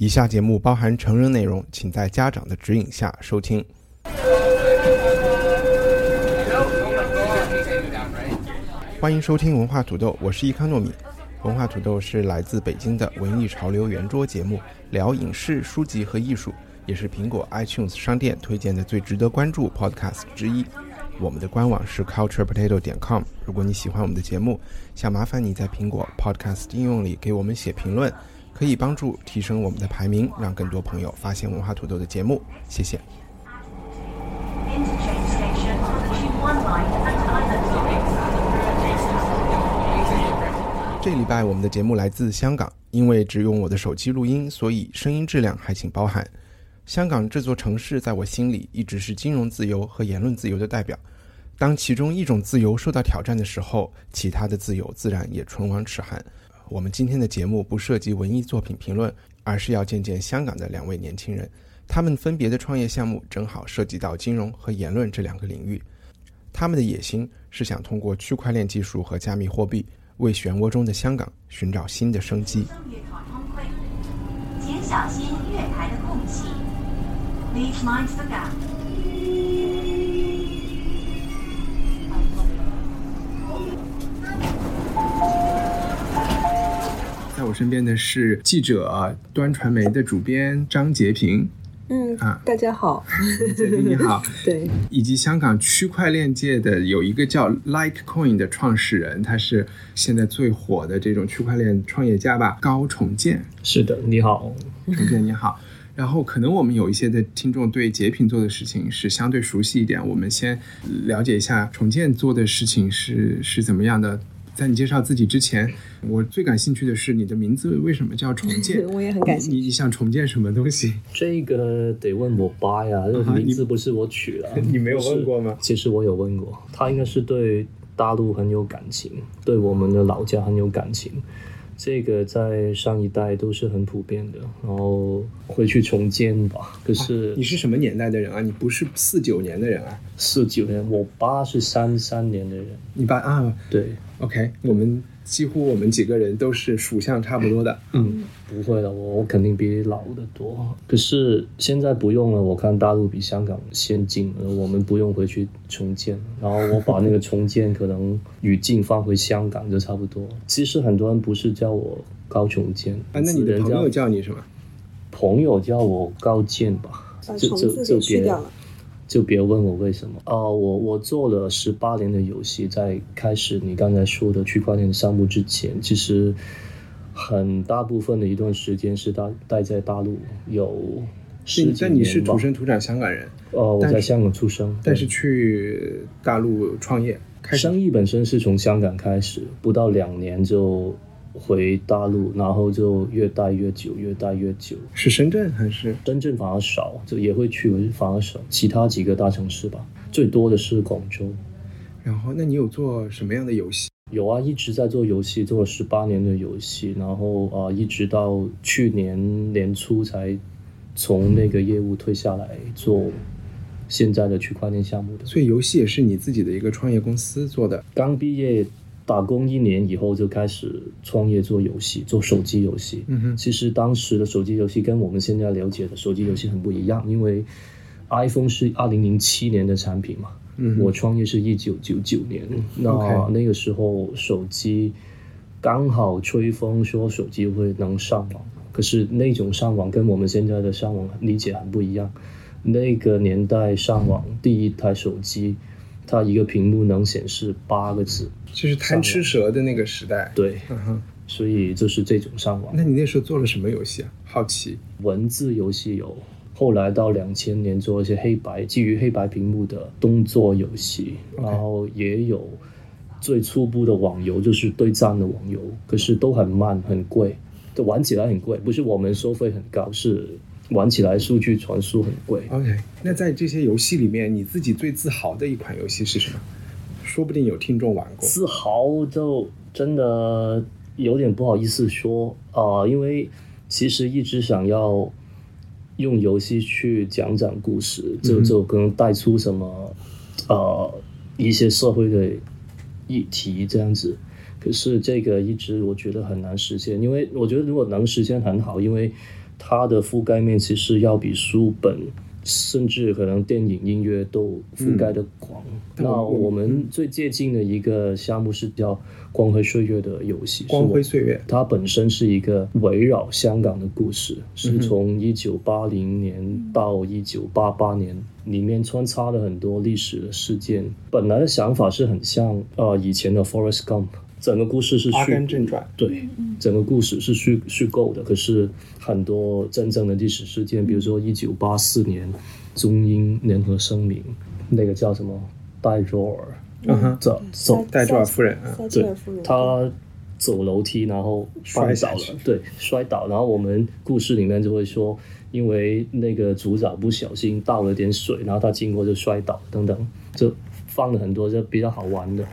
以下节目包含成人内容，请在家长的指引下收听。欢迎收听文化土豆，我是易康糯米。文化土豆是来自北京的文艺潮流圆桌节目，聊影视、书籍和艺术，也是苹果 iTunes 商店推荐的最值得关注 Podcast 之一。我们的官网是 culturepotato 点 com。如果你喜欢我们的节目，想麻烦你在苹果 Podcast 应用里给我们写评论，可以帮助提升我们的排名，让更多朋友发现文化土豆的节目。谢谢。这礼拜我们的节目来自香港，因为只用我的手机录音，所以声音质量还请包涵。香港这座城市在我心里一直是金融自由和言论自由的代表。当其中一种自由受到挑战的时候，其他的自由自然也唇亡齿寒。我们今天的节目不涉及文艺作品评论，而是要见见香港的两位年轻人，他们分别的创业项目正好涉及到金融和言论这两个领域。他们的野心是想通过区块链技术和加密货币，为漩涡中的香港寻找新的生机。小心月台的空隙。Please mind the gap. 身边的是记者端传媒的主编张杰平，嗯啊，大家好，杰平你好，对，以及香港区块链界的有一个叫 Litecoin 的创始人，他是现在最火的这种区块链创业家吧，高重建。是的，你好，重建你好。然后可能我们有一些的听众对截屏做的事情是相对熟悉一点，我们先了解一下重建做的事情是是怎么样的。在你介绍自己之前，我最感兴趣的是你的名字为什么叫重建？我也很感兴趣你你想重建什么东西？这个得问我爸呀，这个啊名字不是我取的。你没有问过吗其实我有问过，他应该是对大陆很有感情，对我们的老家很有感情。这个在上一代都是很普遍的，然后回去重建吧。可是你是什么年代的人啊？你不是四九年的人啊？四九年，我爸是三三年的人，你爸啊对，？OK，我们几乎我们几个人都是属相差不多的。嗯，不会的，我我肯定比你老得多。可是现在不用了，我看大陆比香港先进，呃我们不用回去重建。然后我把那个重建可能语境放回香港就差不多。其实很多人不是叫我高重建，啊，那你的人家朋友叫你什么？朋友叫我高建吧，把就字就别给去掉了。就别问我为什么。啊、我我做了十八年的游戏，在开始你刚才说的区块链项目之前，其实很大部分的一段时间是待待在大陆，有十几但你是土生土长香港人，哦，我在香港出生，但是去大陆创业，开始生意本身是从香港开始，不到两年就回大陆，然后就越待越久，越待越久。是深圳还是？深圳反而少，就也会去，反而少。其他几个大城市吧，最多的是广州。然后，那你有做什么样的游戏？有啊，一直在做游戏，做了十八年的游戏，然后啊、呃一直到去年年初才从那个业务退下来做现在的区块链项目的。所以游戏也是你自己的一个创业公司做的。刚毕业打工一年以后就开始创业做游戏，做手机游戏。嗯哼其实当时的手机游戏跟我们现在了解的手机游戏很不一样，因为 iPhone 是二零零七年的产品嘛，嗯我创业是一九九九年，那那个时候手机刚好吹风说手机会能上网，可是那种上网跟我们现在的上网理解很不一样。那个年代上网第一台手机，它一个屏幕能显示八个字，就是贪吃蛇的那个时代。，对，嗯。所以就是这种上网。那你那时候做了什么游戏啊？好奇。文字游戏有，后来到两千年做一些黑白基于黑白屏幕的动作游戏然后也有最初步的网游就是对战的网游，可是都很慢很贵，就玩起来很贵，不是我们收费很高，是玩起来数据传输很贵。OK，那在这些游戏里面，你自己最自豪的一款游戏是什么？说不定有听众玩过。自豪就真的有点不好意思说啊、呃因为其实一直想要用游戏去讲讲故事，就就可能带出什么呃一些社会的议题这样子。可是这个一直我觉得很难实现，因为我觉得如果能实现很好，因为它的覆盖面其实要比书本，甚至可能电影、音乐都覆盖的广。那我们最接近的一个项目是叫《光辉岁月》的游戏，光辉岁月，它本身是一个围绕香港的故事，是从一九八零年到一九八八年，里面穿插了很多历史的事件。本来的想法是很像呃以前的《Forest Gump》，整个故事是《虚正传》。对，整个故事是虚虚构的，可是很多真正的历史事件，比如说一九八四年中英联合声明，那个叫什么戴卓尔，嗯哼，走走戴卓尔夫人啊，对他走楼梯，然后摔倒了，对，摔倒。然后我们故事里面就会说，因为那个组长不小心倒了点水，然后他经过就摔倒等等，就放了很多就比较好玩的。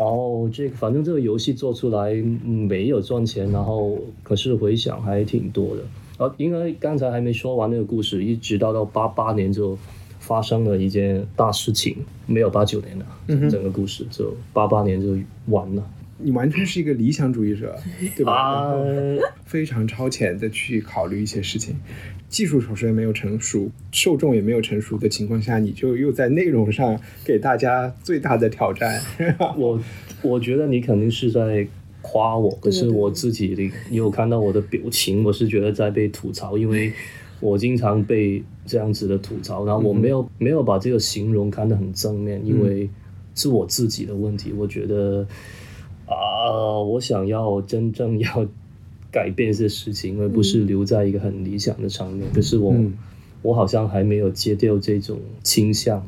然后这个反正这个游戏做出来嗯没有赚钱，然后可是回想还挺多的。然后因为刚才还没说完那个故事，一直到到八八年就发生了一件大事情，没有八九年了，整个故事就八八年就完了。你完全是一个理想主义者，对吧？非常超前的去考虑一些事情，技术首先没有成熟，受众也没有成熟的情况下，你就又在内容上给大家最大的挑战。我我觉得你肯定是在夸我，可是我自己的你有看到我的表情，我是觉得在被吐槽，因为我经常被这样子的吐槽，然后我没有、没有把这个形容看得很正面，因为是我自己的问题，我觉得啊、我想要真正要改变一些事情，而不是留在一个很理想的场面。可是我、嗯我好像还没有戒掉这种倾向。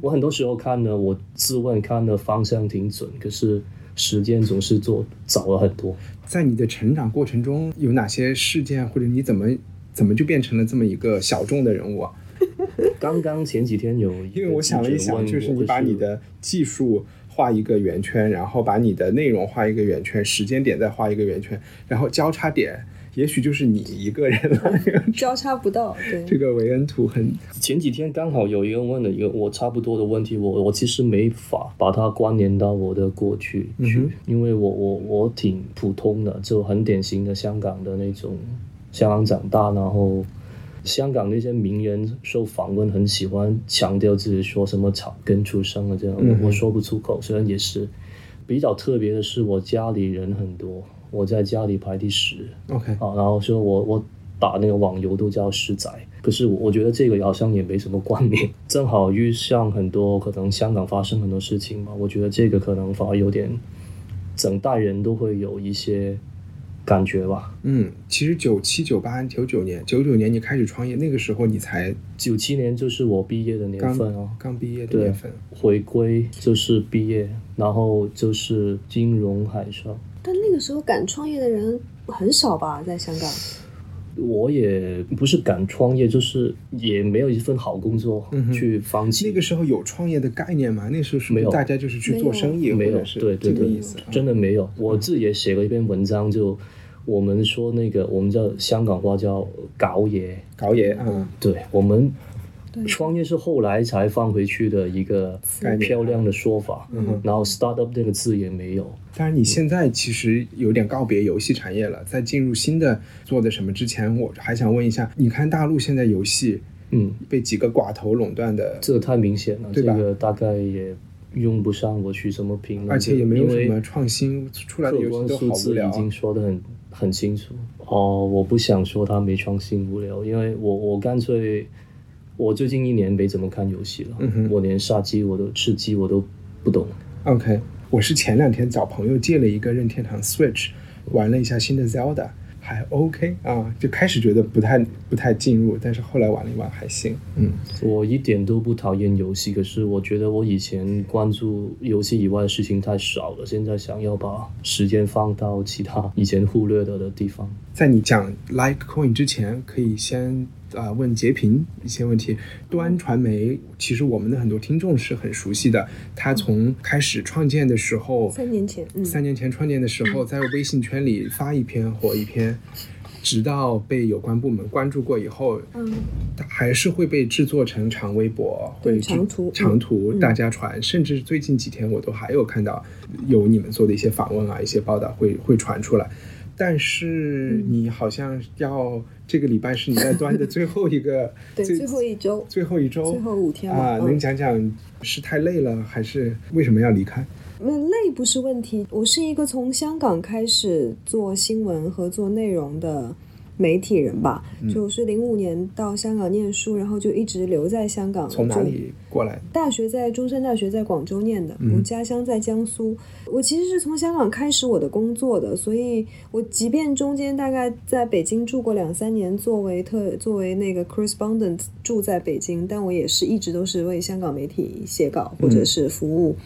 我很多时候看呢，我自问看的方向挺准，可是时间总是做早了很多。在你的成长过程中，有哪些事件，或者你怎么怎么就变成了这么一个小众的人物啊？刚刚前几天有因为我想了一想，就是你把你的技术画一个圆圈，然后把你的内容画一个圆圈，时间点再画一个圆圈，然后交叉点，也许就是你一个人了。交叉不到，对，这个韦恩图很前几天刚好有一个问了一个我差不多的问题，我我其实没法把它关联到我的过去去，嗯因为我我我挺普通的，就很典型的香港的那种，香港长大，然后香港那些名人受访问很喜欢强调自己说什么草根出生啊这样，我说不出口，虽然也是比较特别的是，我家里人很多，我在家里排第十，OK。啊，然后说我我打那个网游都叫十仔，可是我我觉得这个好像也没什么关联，正好遇上很多可能香港发生很多事情嘛，我觉得这个可能反而有点，整代人都会有一些感觉吧。嗯，其实九七、九八、九九年，九九年你开始创业，那个时候你才九七年就是我毕业的年份哦，刚毕业的年份。回归就是毕业，然后就是金融海啸。但那个时候敢创业的人很少吧，在香港。我也不是敢创业，就是也没有一份好工作去放弃。那个时候有创业的概念吗？那时候是没有大家就是去做生意，没有对对对真的没有。我自己也写过一篇文章，就我们说那个我们叫香港话叫搞野，搞野嗯，对我们对创业是后来才放回去的一个漂亮的说法。嗯然后 startup 这个字也没有。但是，你现在其实有点告别游戏产业了，在进入新的做的什么之前，我还想问一下，你看大陆现在游戏嗯，被几个寡头垄断的，这个太明显了，这个大概也用不上我去什么评论，而且也没有什么创新，出来的游戏都好无聊。已经说的很很清楚。哦，我不想说它没创新无聊，因为我我干脆我最近一年没怎么看游戏了，嗯我连杀鸡我都吃鸡我都不懂。OK，我是前两天找朋友借了一个任天堂 Switch，玩了一下新的 Zelda，还 OK 啊，就开始觉得不太不太进入，但是后来玩了一玩还行。嗯，我一点都不讨厌游戏，可是我觉得我以前关注游戏以外的事情太少了，现在想要把时间放到其他以前忽略了的地方。在你讲 Litecoin 之前，可以先啊、问截屏一些问题。端传媒其实我们的很多听众是很熟悉的，他从开始创建的时候，三年前，嗯，三年前创建的时候，在微信圈里发一篇火一篇，直到被有关部门关注过以后，嗯，还是会被制作成长微博，对会长图长图嗯。大家传，甚至最近几天我都还有看到有你们做的一些访问啊，一些报道会会传出来。但是嗯你好像要这个礼拜是你在端的最后一个，对，最后一周，最后一周，最后五天嘛啊，嗯能讲讲是太累了，还是为什么要离开？那累不是问题。我是一个从香港开始做新闻和做内容的媒体人吧，嗯就是零五年到香港念书，然后就一直留在香港。从哪里过来？大学在中山大学在广州念的，嗯我家乡在江苏。我其实是从香港开始我的工作的，所以我即便中间大概在北京住过两三年，作为特作为那个 correspondent 住在北京，但我也是一直都是为香港媒体写稿或者是服务。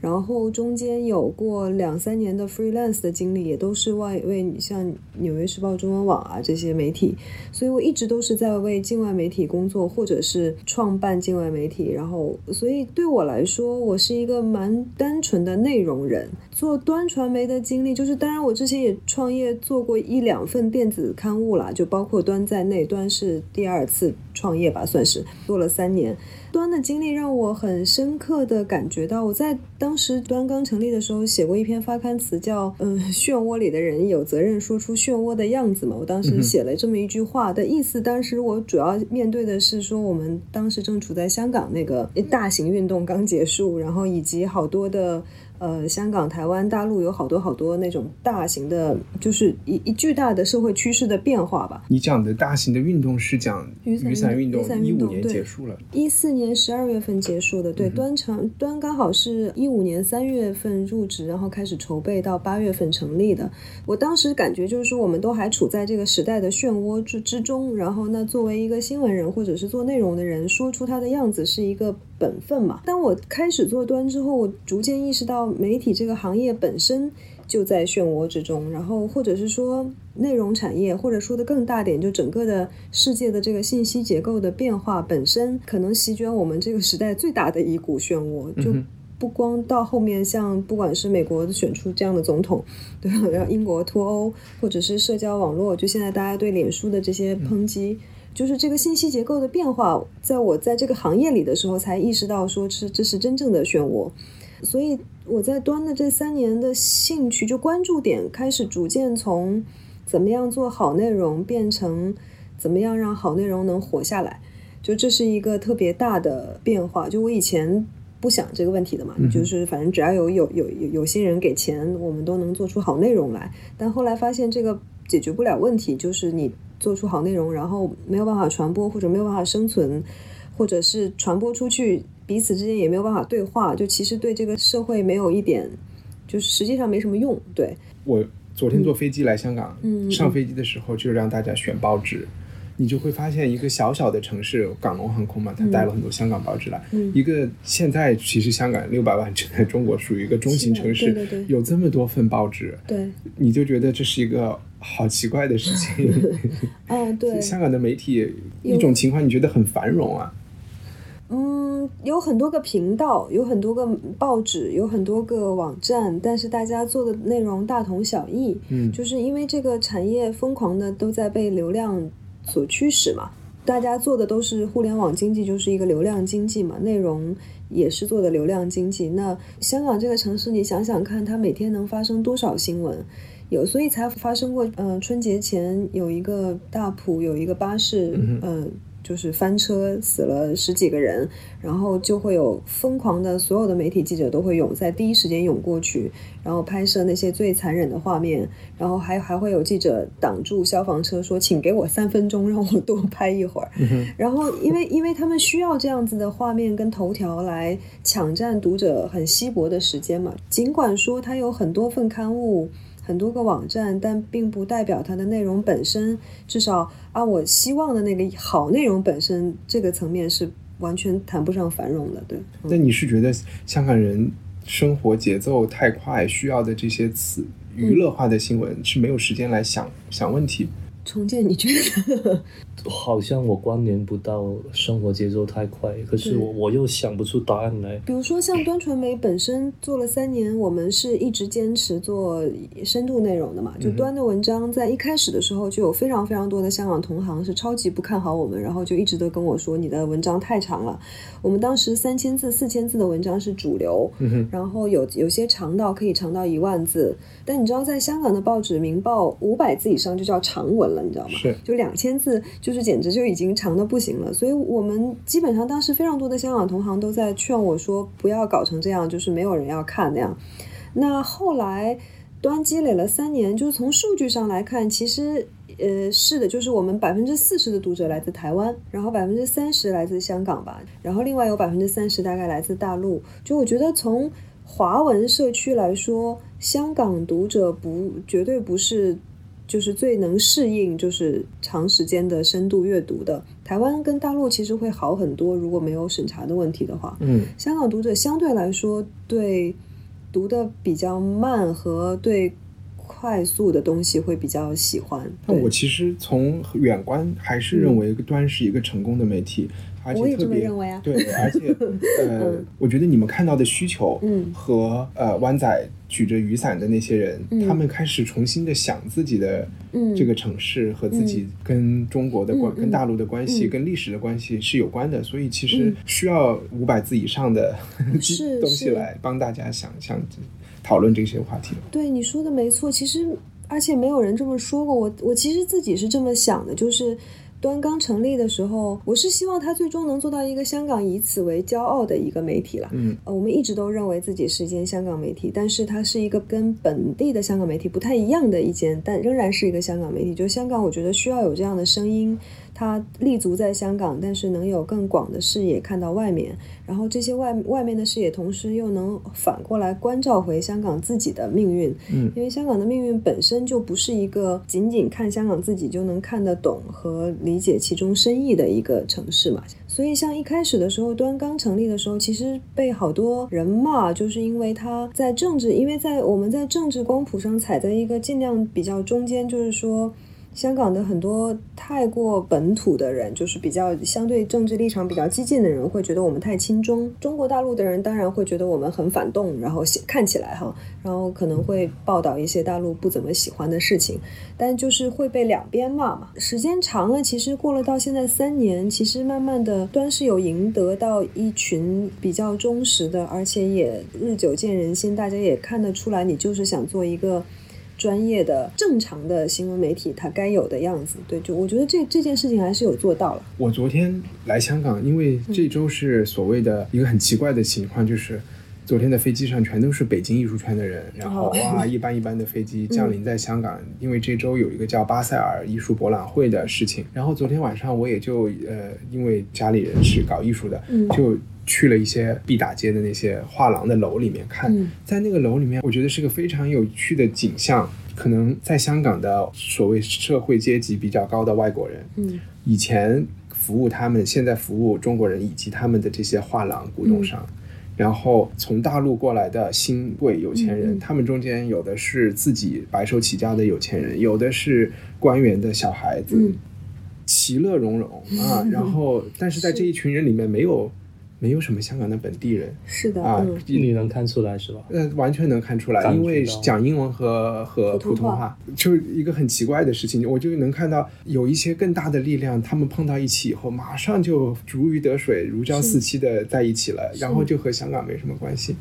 然后中间有过两三年的 freelance 的经历，也都是外为像《纽约时报》、中文网啊这些媒体，所以我一直都是在为境外媒体工作，或者是创办境外媒体。然后，所以对我来说，我是一个蛮单纯的内容人。做端传媒的经历，就是当然我之前也创业做过一两份电子刊物啦，就包括端在内，端是第二次创业吧，算是做了三年。端的经历让我很深刻的感觉到，我在当时端刚成立的时候写过一篇发刊词，叫“嗯，漩涡里的人有责任说出漩涡的样子”嘛。我当时写了这么一句话的意思，当时我主要面对的是说，我们当时正处在香港那个大型运动刚结束，然后以及好多的。呃，香港、台湾、大陆有好多好多那种大型的，就是一一巨大的社会趋势的变化吧。你讲的大型的运动是讲雨伞运动一五年结束了。一四年十二月份结束的，对，端成端刚好是一五年三月份入职，然后开始筹备到八月份成立的。我当时感觉就是说，我们都还处在这个时代的漩涡之之中，然后那作为一个新闻人或者是做内容的人，说出他的样子是一个本分嘛。当我开始做端之后，我逐渐意识到媒体这个行业本身。就在漩涡之中，然后或者是说内容产业，或者说的更大点，就整个的世界的这个信息结构的变化本身，可能席卷我们这个时代最大的一股漩涡，就。不光到后面，像不管是美国选出这样的总统，对吧？然后英国脱欧，或者是社交网络，就现在大家对脸书的这些抨击，就是这个信息结构的变化，在我在这个行业里的时候，才意识到说是这是真正的漩涡。所以我在端的这三年的兴趣，就关注点开始逐渐从怎么样做好内容，变成怎么样让好内容能活下来。就这是一个特别大的变化。就我以前不想这个问题的嘛，就是反正只要有有有有有些人给钱，我们都能做出好内容来。但后来发现这个解决不了问题，就是你做出好内容，然后没有办法传播，或者没有办法生存，或者是传播出去。彼此之间也没有办法对话，就其实对这个社会没有一点，就是实际上没什么用。对我昨天坐飞机来香港，嗯上飞机的时候就让大家选报纸，你就会发现一个小小的城市，港龙航空嘛，它带了很多香港报纸来。嗯一个现在其实香港六百万只在中国属于一个中型城市，对对对有这么多份报纸，对，你就觉得这是一个好奇怪的事情。啊对，香港的媒体一种情况，你觉得很繁荣啊？嗯，有很多个频道，有很多个报纸，有很多个网站，但是大家做的内容大同小异。嗯就是因为这个产业疯狂的都在被流量所驱使嘛，大家做的都是互联网经济，就是一个流量经济嘛，内容也是做的流量经济。那香港这个城市，你想想看，它每天能发生多少新闻？有，所以才发生过，呃，春节前有一个大埔有一个巴士，嗯呃，就是翻车死了十几个人，然后就会有疯狂的所有的媒体记者都会涌在第一时间涌过去，然后拍摄那些最残忍的画面，然后还还会有记者挡住消防车说：“请给我三分钟，让我多拍一会儿。然后因为因为他们需要这样子的画面跟头条来抢占读者很稀薄的时间嘛，尽管说他有很多份刊物。很多个网站，但并不代表它的内容本身，至少按我希望的那个好内容本身这个层面是完全谈不上繁荣的。对，那你是觉得香港人生活节奏太快，需要的这些词娱乐化的新闻是没有时间来想想问题？重建，你觉得？好像我关联不到生活节奏太快，可是我我又想不出答案来。比如说像端传媒本身做了三年，我们是一直坚持做深度内容的嘛。就端的文章在一开始的时候就有非常非常多的香港同行是超级不看好我们，然后就一直都跟我说你的文章太长了。我们当时三千字、四千字的文章是主流，然后有有些长到可以长到一万字。但你知道，在香港的报纸《明报》五百字以上就叫长文了，你知道吗？是，就两千字。就是简直就已经长的不行了，所以我们基本上当时非常多的香港同行都在劝我说不要搞成这样，就是没有人要看那样。那后来端积累了三年，就是从数据上来看，其实呃是的，就是我们百分之四十的读者来自台湾，然后百分之三十来自香港吧，然后另外有百分之三十大概来自大陆。就我觉得从华文社区来说，香港读者不绝对不是。就是最能适应就是长时间的深度阅读的。台湾跟大陆其实会好很多，如果没有审查的问题的话。嗯，香港读者相对来说对读的比较慢和对快速的东西会比较喜欢。那我其实从远观还是认为端是一个成功的媒体。我也这么认为啊。对，而且 呃，我觉得你们看到的需求，嗯，和呃湾仔举着雨伞的那些人，他们开始重新的想自己的这个城市和自己跟中国的关、跟大陆的关系、跟历史的关系是有关的，所以其实需要五百字以上的 东西来帮大家想想讨论这些话题。对，你说的没错，其实而且没有人这么说过，我我其实自己是这么想的，就是。端刚成立的时候，我是希望他最终能做到一个香港以此为骄傲的一个媒体了。嗯，呃，我们一直都认为自己是一间香港媒体，但是它是一个跟本地的香港媒体不太一样的一间，但仍然是一个香港媒体。就香港，我觉得需要有这样的声音。他立足在香港，但是能有更广的视野看到外面，然后这些外外面的视野，同时又能反过来关照回香港自己的命运。嗯，因为香港的命运本身就不是一个仅仅看香港自己就能看得懂和理解其中深意的一个城市嘛。所以，像一开始的时候，端刚成立的时候，其实被好多人骂，就是因为他在政治，因为在我们在政治光谱上踩在一个尽量比较中间，就是说。香港的很多太过本土的人，就是比较相对政治立场比较激进的人，会觉得我们太亲中。中国大陆的人当然会觉得我们很反动，然后看起来哈，然后可能会报道一些大陆不怎么喜欢的事情，但就是会被两边骂嘛。时间长了，其实过了到现在三年，其实慢慢的端是有赢得到一群比较忠实的，而且也日久见人心，大家也看得出来，你就是想做一个。专业的、正常的新闻媒体，它该有的样子，对，就我觉得这这件事情还是有做到了。我昨天来香港，因为这周是所谓的一个很奇怪的情况，就是昨天的飞机上全都是北京艺术圈的人，然后哇，一班一班的飞机降临在香港，因为这周有一个叫巴塞尔艺术博览会的事情。然后昨天晚上我也就呃，因为家里人是搞艺术的，就。去了一些毕打街的那些画廊的楼里面看，在那个楼里面，我觉得是个非常有趣的景象。可能在香港的所谓社会阶级比较高的外国人，嗯，以前服务他们，现在服务中国人以及他们的这些画廊古董商，然后从大陆过来的新贵有钱人，他们中间有的是自己白手起家的有钱人，有的是官员的小孩子，其乐融融啊。然后，但是在这一群人里面没有。没有什么香港的本地人，是的啊，你能看出来是吧？呃，完全能看出来，因为讲英文和和普通话，就一个很奇怪的事情，我就能看到有一些更大的力量，他们碰到一起以后，马上就如鱼得水、如胶似漆的在一起了，然后就和香港没什么关系。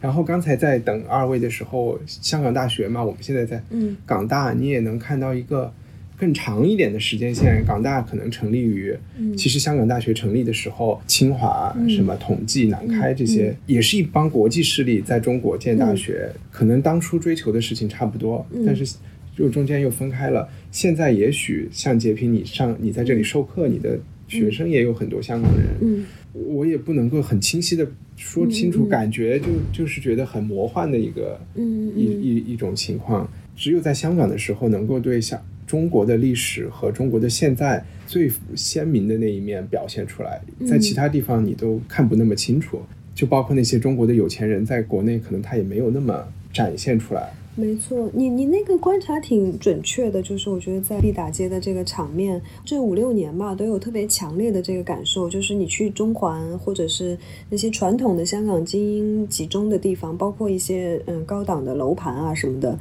然后刚才在等二位的时候，香港大学嘛，我们现在在港大，你也能看到一个。更长一点的时间线，港大可能成立于，其实香港大学成立的时候，清华、什么同济、南开这些，也是一帮国际势力在中国建大学，可能当初追求的事情差不多，但是就中间又分开了。现在也许像截屏，你上你在这里授课，你的学生也有很多香港人，嗯。我也不能够很清晰的说清楚，感觉就就是觉得很魔幻的一个嗯。一一一种情况。只有在香港的时候，能够对香中国的历史和中国的现在最鲜明的那一面表现出来，在其他地方你都看不那么清楚。就包括那些中国的有钱人，在国内可能他也没有那么展现出来。没错，你你那个观察挺准确的，就是我觉得在毕打街的这个场面，这五六年吧，都有特别强烈的这个感受，就是你去中环或者是那些传统的香港精英集中的地方，包括一些嗯高档的楼盘啊什么的，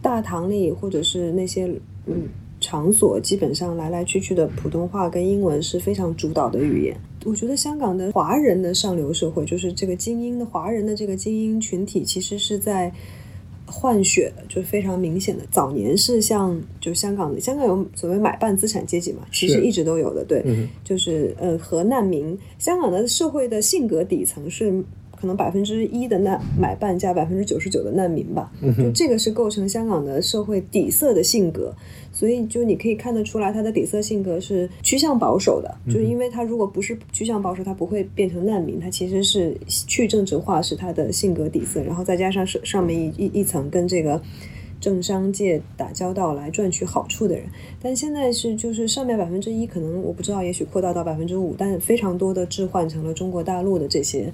大堂里或者是那些嗯场所，基本上来来去去的普通话跟英文是非常主导的语言。我觉得香港的华人的上流社会，就是这个精英的华人的这个精英群体，其实是在。换血的，就是非常明显的。早年是像就香港的，香港有所谓买办资产阶级嘛，其实一直都有的。对，就是呃和难民，香港的社会的性格底层是。可能百分之一的难买办加百分之九十九的难民吧，就这个是构成香港的社会底色的性格，所以就你可以看得出来，他的底色性格是趋向保守的，就是因为他如果不是趋向保守，他不会变成难民，他其实是去政治化是他的性格底色，然后再加上上上面一一一层跟这个。政商界打交道来赚取好处的人，但现在是就是上面百分之一，可能我不知道，也许扩大到百分之五，但非常多的置换成了中国大陆的这些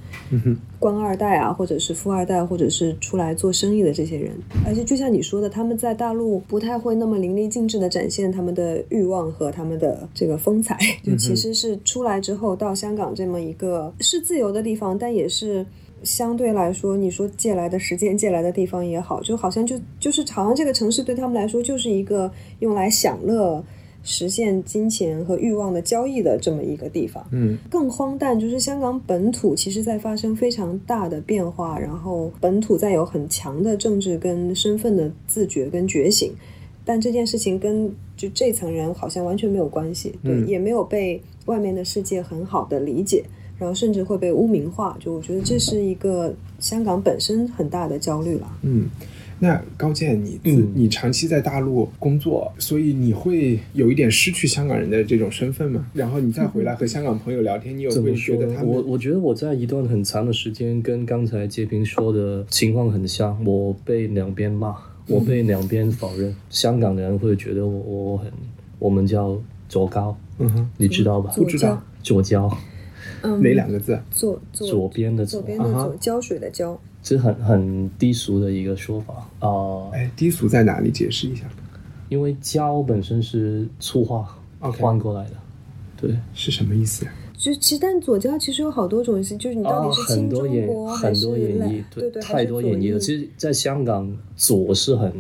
官二代啊，或者是富二代，或者是出来做生意的这些人。而且就像你说的，他们在大陆不太会那么淋漓尽致的展现他们的欲望和他们的这个风采，就其实是出来之后到香港这么一个是自由的地方，但也是。相对来说，你说借来的时间、借来的地方也好，就好像就就是好像这个城市对他们来说就是一个用来享乐、实现金钱和欲望的交易的这么一个地方。嗯，更荒诞就是香港本土其实在发生非常大的变化，然后本土在有很强的政治跟身份的自觉跟觉醒，但这件事情跟就这层人好像完全没有关系，对，也没有被外面的世界很好的理解。然后甚至会被污名化，就我觉得这是一个香港本身很大的焦虑了。嗯，那高健，你你长期在大陆工作，所以你会有一点失去香港人的这种身份吗？然后你再回来和香港朋友聊天，你有会觉得他们？我我觉得我在一段很长的时间跟刚才杰平说的情况很像，我被两边骂，我被两边否认。香港的人会觉得我我很，我们叫左高，嗯哼，你知道吧？不知道左交。哪两个字？左左边的左边的左，胶水的胶，这是很很低俗的一个说法啊。哎，低俗在哪里？解释一下。因为胶本身是粗话换过来的，对，是什么意思？就其实，但左交其实有好多种意思，就是你到底是亲中国还是对对，太多演绎了。其实，在香港，左是很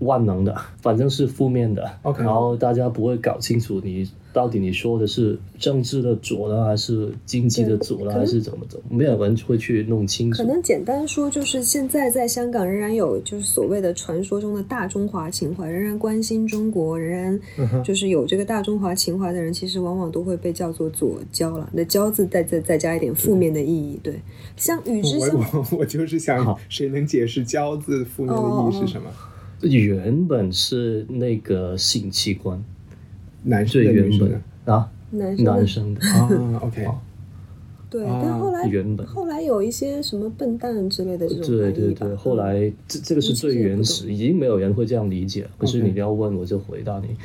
万能的，反正是负面的。OK，然后大家不会搞清楚你。到底你说的是政治的左呢，还是经济的左呢，还是怎么走？没有人会去弄清楚。可能简单说，就是现在在香港仍然有就是所谓的传说中的大中华情怀，仍然关心中国，仍然就是有这个大中华情怀的人，其实往往都会被叫做左交了。那交字再再再加一点负面的意义，对。像与之相，我我就是想，谁能解释交字负面的意义是什么？原本是那个性器官。男最原本啊，男男生的。啊，OK，对，但后来原本。后来有一些什么笨蛋之类的这种对对对，后来这这个是最原始，已经没有人会这样理解。可是你要问我就回答你，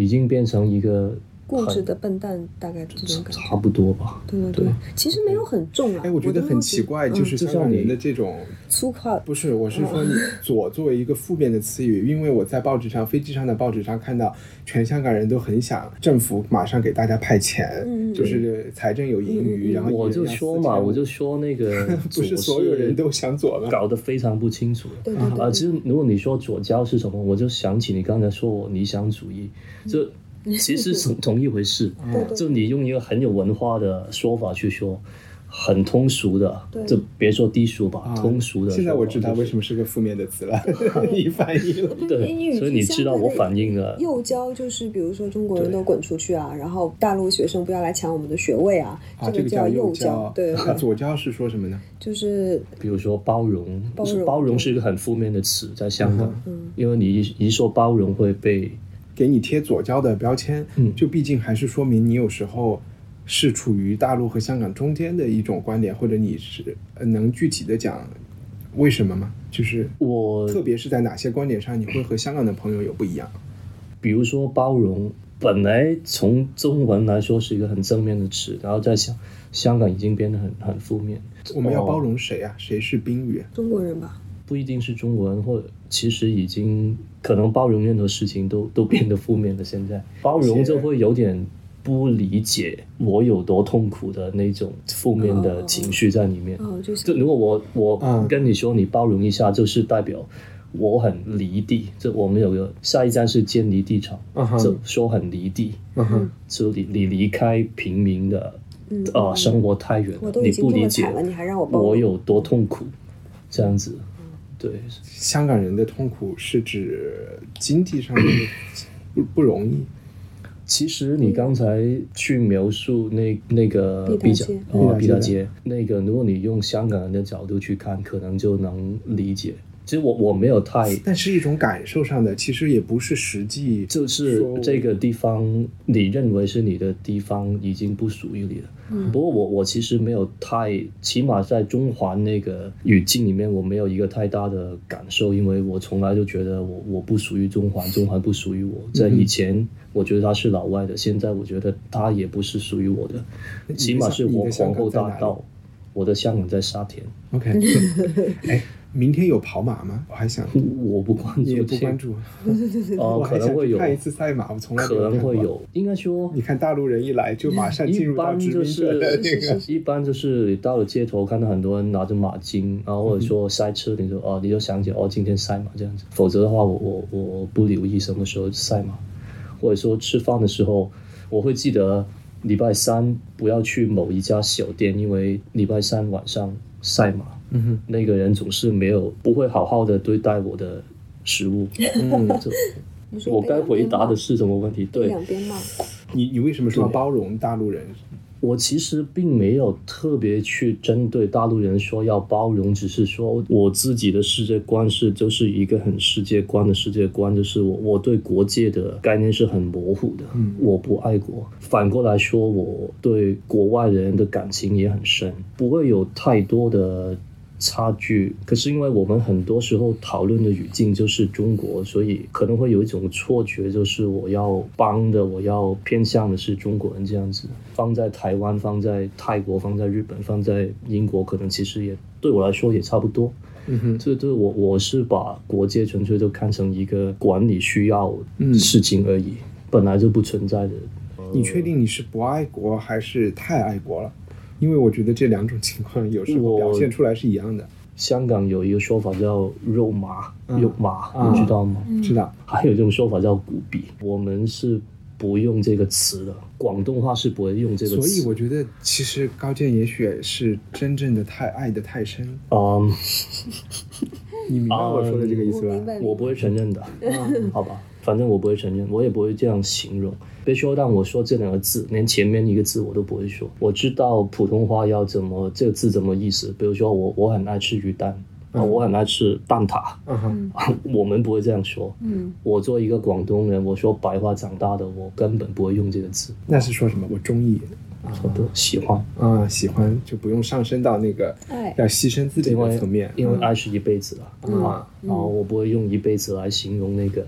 已经变成一个。固执的笨蛋，大概这种感觉差不多吧。对对对，其实没有很重啊。哎，我觉得很奇怪，就是香港人的这种粗犷。不是，我是说你 左作为一个负面的词语，因为我在报纸上、飞机上的报纸上看到，全香港人都很想政府马上给大家派钱，就是财政有盈余，然后我就说嘛，我就说那个 不是所有人都想左了？搞得非常不清楚。对对对。其实如果你说左交是什么，我就想起你刚才说我理想主义，就。其实是同一回事，就你用一个很有文化的说法去说，很通俗的，就别说低俗吧，通俗的。现在我知道为什么是个负面的词了，你反应了。对，所以你知道我反应了。右教就是比如说中国人都滚出去啊，然后大陆学生不要来抢我们的学位啊，这个叫右教。对，左教是说什么呢？就是比如说包容，包容，包容是一个很负面的词，在香港，因为你一一说包容会被。给你贴左交的标签，嗯，就毕竟还是说明你有时候是处于大陆和香港中间的一种观点，或者你是能具体的讲，为什么吗？就是我特别是在哪些观点上，你会和香港的朋友有不一样？比如说包容，本来从中文来说是一个很正面的词，然后在香香港已经变得很很负面。我们要哦包容谁啊？谁是宾语？中国人吧，不一定是中国人，或者其实已经可能包容任何事情都都变得负面了。现在包容就会有点不理解我有多痛苦的那种负面的情绪在里面。哦，就是就如果我我嗯跟你说你包容一下，就是代表我很离地。这我们有个下一站是建离地场，就说很离地，就你你离开平民的嗯呃生活太远了，你不理解我有多痛苦，这样子，对。香港人的痛苦是指经济上的不不容易。其实你刚才去描述那那个毕加街毕达街那个，如果你用香港人的角度去看，可能就能理解。其实我我没有太，但是一种感受上的，其实也不是实际。就是这个地方你认为是你的地方，已经不属于你了。嗯不过我我其实没有太，起码在中环那个语境里面，我没有一个太大的感受，因为我从来就觉得我我不属于中环，中环不属于我。在以前，我觉得它是老外的，现在我觉得它也不是属于我的，起码是我的皇后大道，我的香港在沙田，OK，哎，明天有跑马吗？我还想，我不关你也注，不关注，哦，可能会有，看一次赛马，我从来没可能会。有，应该说你看大陆人一来就马上进一入到般就殖民者的那是个，一般就是到了街头看到很多人拿着马巾，然后或者说塞车，你说哦，你就想起哦今天赛马这样子。否则的话，我我我不留意什么时候赛马，或者说吃饭的时候，我会记得礼拜三不要去某一家小店，因为礼拜三晚上赛马，嗯哼，那个人总是没有不会好好的对待我的食物。嗯，我该回答的是什么问题？对，两边嘛，你你为什么说包容大陆人？我其实并没有特别去针对大陆人说要包容，只是说我自己的世界观是就是一个很世界观的世界观，就是我我对国界的概念是很模糊的，嗯我不爱国。反过来说，我对国外人的感情也很深，不会有太多的差距。可是因为我们很多时候讨论的语境就是中国，所以可能会有一种错觉，就是我要帮的，我要偏向的是中国人这样子。放在台湾、放在泰国、放在日本、放在英国，可能其实也对我来说也差不多。嗯哼，这对我我是把国界纯粹就看成一个管理需要嗯事情而已，本来就不存在的。你确定你是不爱国还是太爱国了？因为我觉得这两种情况有时候表现出来是一样的。香港有一个说法叫肉麻，嗯肉麻，啊你知道吗？知道，还有一种说法叫古比，我们是不用这个词的，广东话是不会用这个词所。以我觉得其实高健也许是真正的太爱的太深。嗯，你明白我说的这个意思吧？我，我不会承认的，好吧，反正我不会承认，我也不会这样形容。别说让我说这两个字，连前面一个字我都不会说。我知道普通话要怎么这个字怎么意思，比如说我我很爱吃鱼蛋，啊、我很爱吃蛋挞，嗯哼，我们不会这样说。嗯，我作为一个广东人，我说白话长大的，我根本不会用这个字。那是说什么？我中意好的喜欢，啊，喜欢就不用上升到那个爱要牺牲自己因为的层面。因为爱是一辈子了、嗯啊，然后我不会用一辈子来形容那个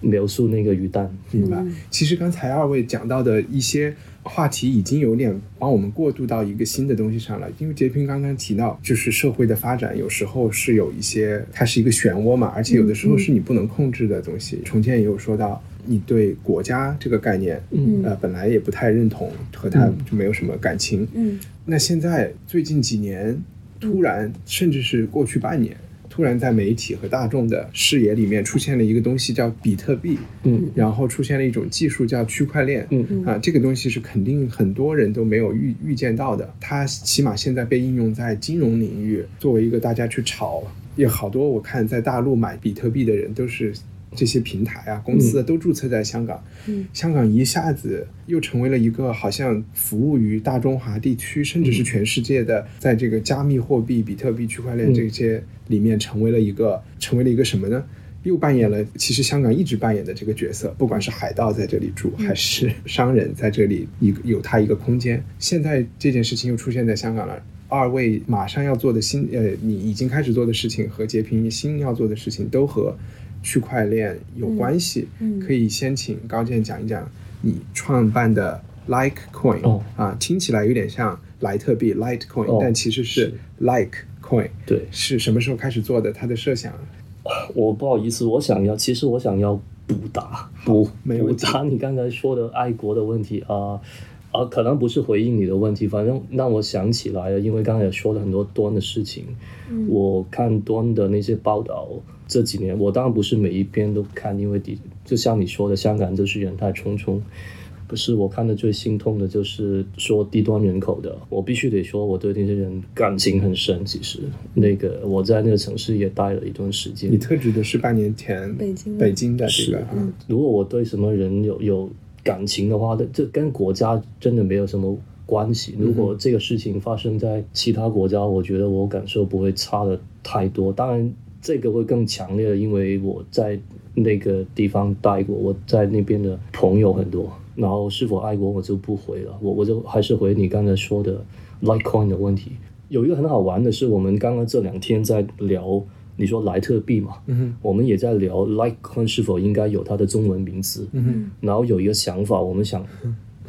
描述那个鱼蛋。明白。其实刚才二位讲到的一些话题，已经有点帮我们过渡到一个新的东西上了。因为杰平刚刚提到，就是社会的发展有时候是有一些，它是一个漩涡嘛，而且有的时候是你不能控制的东西。重建也有说到，你对国家这个概念，嗯呃，本来也不太认同，和他就没有什么感情。嗯那现在最近几年，突然甚至是过去半年，突然在媒体和大众的视野里面出现了一个东西叫比特币，嗯然后出现了一种技术叫区块链，嗯啊，这个东西是肯定很多人都没有预预见到的，它起码现在被应用在金融领域，作为一个大家去炒，也好多我看在大陆买比特币的人都是。这些平台啊，公司啊都注册在香港，嗯香港一下子又成为了一个好像服务于大中华地区，甚至是全世界的，在这个加密货币、比特币、区块链嗯这些里面，成为了一个成为了一个什么呢？又扮演了其实香港一直扮演的这个角色，不管是海盗在这里住，还是商人在这里一个有他一个空间。现在这件事情又出现在香港了，二位马上要做的新呃，你已经开始做的事情和截屏新要做的事情都和区块链有关系。嗯嗯可以先请高健讲一讲你创办的 Like Coin、哦啊，听起来有点像莱特币 Litecoin，、哦但其实是是 Litecoin。对，是什么时候开始做的？它的设想？我不好意思，我想要，其实我想要补答补补没有补答你刚才说的爱国的问题啊啊、可能不是回应你的问题，反正让我想起来了，因为刚才也说了很多端的事情，嗯我看端的那些报道，这几年我当然不是每一篇都看，因为底就像你说的，香港就是人太匆匆。可是我看的最心痛的就是说低端人口的，我必须得说我对那些人感情很深。其实那个我在那个城市也待了一段时间你，特指的是半年前北京的北京的这是个嗯，如果我对什么人有有感情的话，这这跟国家真的没有什么关系。如果这个事情发生在其他国家，我觉得我感受不会差的太多。当然，这个会更强烈，因为我在那个地方待过，我在那边的朋友很多。然后是否爱国，我就不回了，我我就还是回你刚才说的 Litecoin 的问题。有一个很好玩的是，我们刚刚这两天在聊，你说莱特币嘛，嗯我们也在聊 Litecoin 是否应该有它的中文名字，嗯然后有一个想法，我们想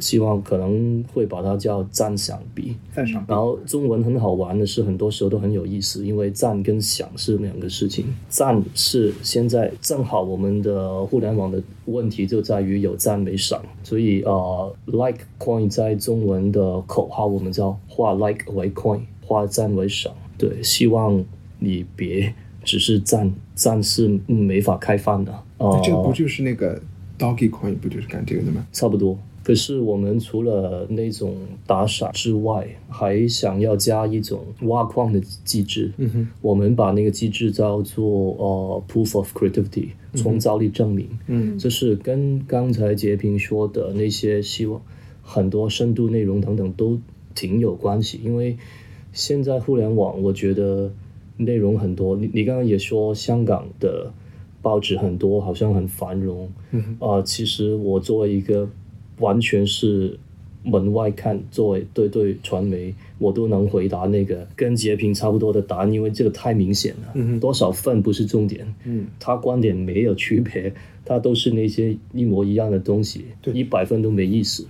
希望可能会把它叫赞赏币。赞赏然后中文很好玩的是，很多时候都很有意思，因为赞跟赏是两个事情。赞是现在正好我们的互联网的问题就在于有赞没赏，所以呃，like coin 在中文的口号我们叫化 like 为 coin，化赞为赏。对，希望你别只是赞，赞是没法开饭的。呃这个不就是那个 Doggy Coin 不就是干这个的吗？差不多。可是我们除了那种打赏之外，还想要加一种挖矿的机制。嗯哼，我们把那个机制叫做呃 proof of creativity，创造力证明。嗯就是跟刚才杰平说的那些希望很多深度内容等等都挺有关系，因为现在互联网，我觉得内容很多。你你刚刚也说香港的报纸很多，好像很繁荣。嗯啊、其实我作为一个完全是门外看，作为对对传媒，我都能回答那个跟截屏差不多的答案，因为这个太明显了。嗯多少份不是重点，嗯，他观点没有区别，他都是那些一模一样的东西，对一百分都没意思。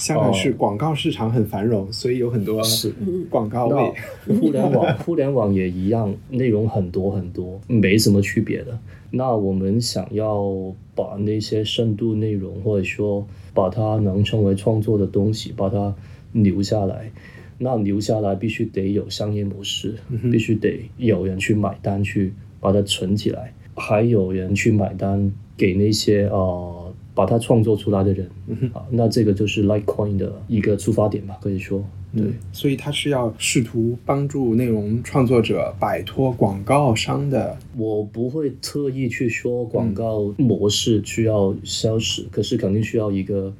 香港是广告市场很繁荣，所以有很多是广告位。那互联网，互联网也一样，内容很多很多，没什么区别的。那我们想要把那些深度内容，或者说把它能称为创作的东西，把它留下来。那留下来必须得有商业模式，必须得有人去买单，去把它存起来，还有人去买单给那些呃把它创作出来的人啊。那这个就是 Litecoin 的一个出发点吧，可以说。对。嗯，所以他是要试图帮助内容创作者摆脱广告商的。我不会特意去说广告模式需要消失，可是肯定需要一个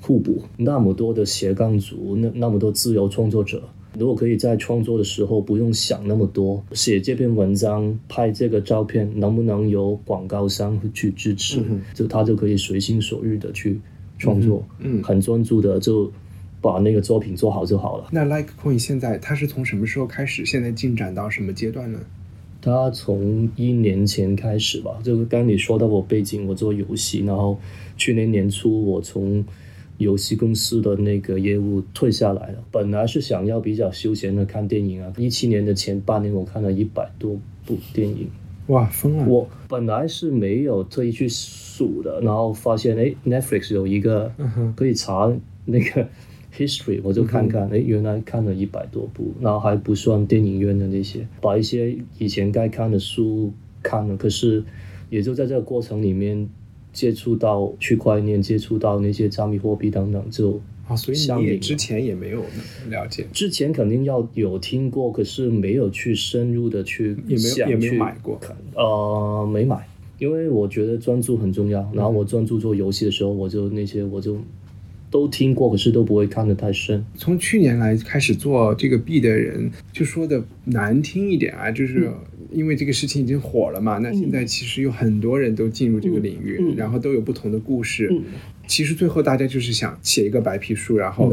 互补。那么多的斜杠族，那那么多自由创作者，如果可以在创作的时候不用想那么多，写这篇文章、拍这个照片，能不能有广告商去支持，嗯就他就可以随心所欲的去创作，嗯嗯很专注的就把那个作品做好就好了。那 LikeCoin 现在它是从什么时候开始？现在进展到什么阶段呢？他从一年前开始吧，就是刚刚你说到我背景，我做游戏，然后去年年初我从游戏公司的那个业务退下来了。本来是想要比较休闲的看电影啊，一七年的前半年我看了一百多部电影，哇，疯了！我本来是没有特意去数的，然后发现哎，Netflix 有一个嗯可以查那个 history，我就看看，哎、原来看了一百多部，然后还不算电影院的那些，把一些以前该看的书看了，可是也就在这个过程里面接触到区块链，接触到那些加密货币等等，就啊，所以你之前也没有了解，之前肯定要有听过，可是没有去深入的去也没有想也没有去买过，呃，没买，因为我觉得专注很重要。然后我专注做游戏的时候，我就那些我就都听过，可是都不会看得太深。从去年来开始做这个币的人，就说的难听一点啊，就是因为这个事情已经火了嘛，那现在其实有很多人都进入这个领域，嗯嗯然后都有不同的故事。嗯其实最后大家就是想写一个白皮书，然后。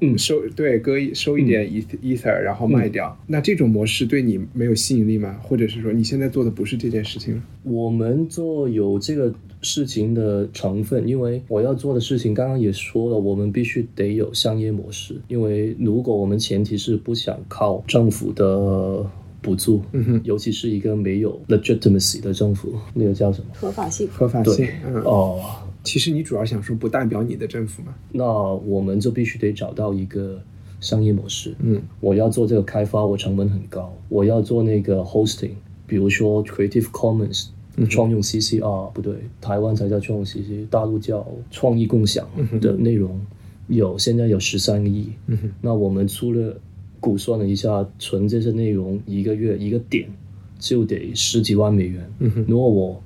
嗯收对割一收一点 eth ether，然后卖掉。那这种模式对你没有吸引力吗？或者是说你现在做的不是这件事情？我们做有这个事情的成分，因为我要做的事情，刚刚也说了，我们必须得有商业模式。因为如果我们前提是不想靠政府的补助，嗯哼尤其是一个没有 legitimacy 的政府，那个叫什么？合法性。合法性对，嗯，哦、其实你主要想说不代表你的政府嘛？那我们就必须得找到一个商业模式。嗯，我要做这个开发，我成本很高。我要做那个 hosting，比如说 Creative Commons。创用 CC 啊，不对，台湾才叫创用 CC，大陆叫创意共享的内容有，现在有十三个亿。那我们除了估算了一下，存这些内容一个月一个点就得十几万美元。如果我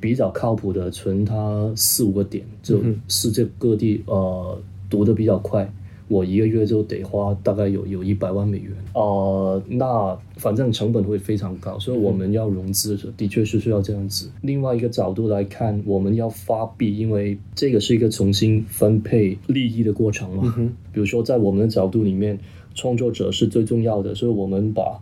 比较靠谱的存它四五个点，就嗯世界各地呃读的比较快，我一个月就得花大概有有一百万美元。呃，那反正成本会非常高，所以我们要融资的的确是需要这样子。另外一个角度来看，我们要发币，因为这个是一个重新分配利益的过程嘛。哼比如说在我们的角度里面，创作者是最重要的，所以我们把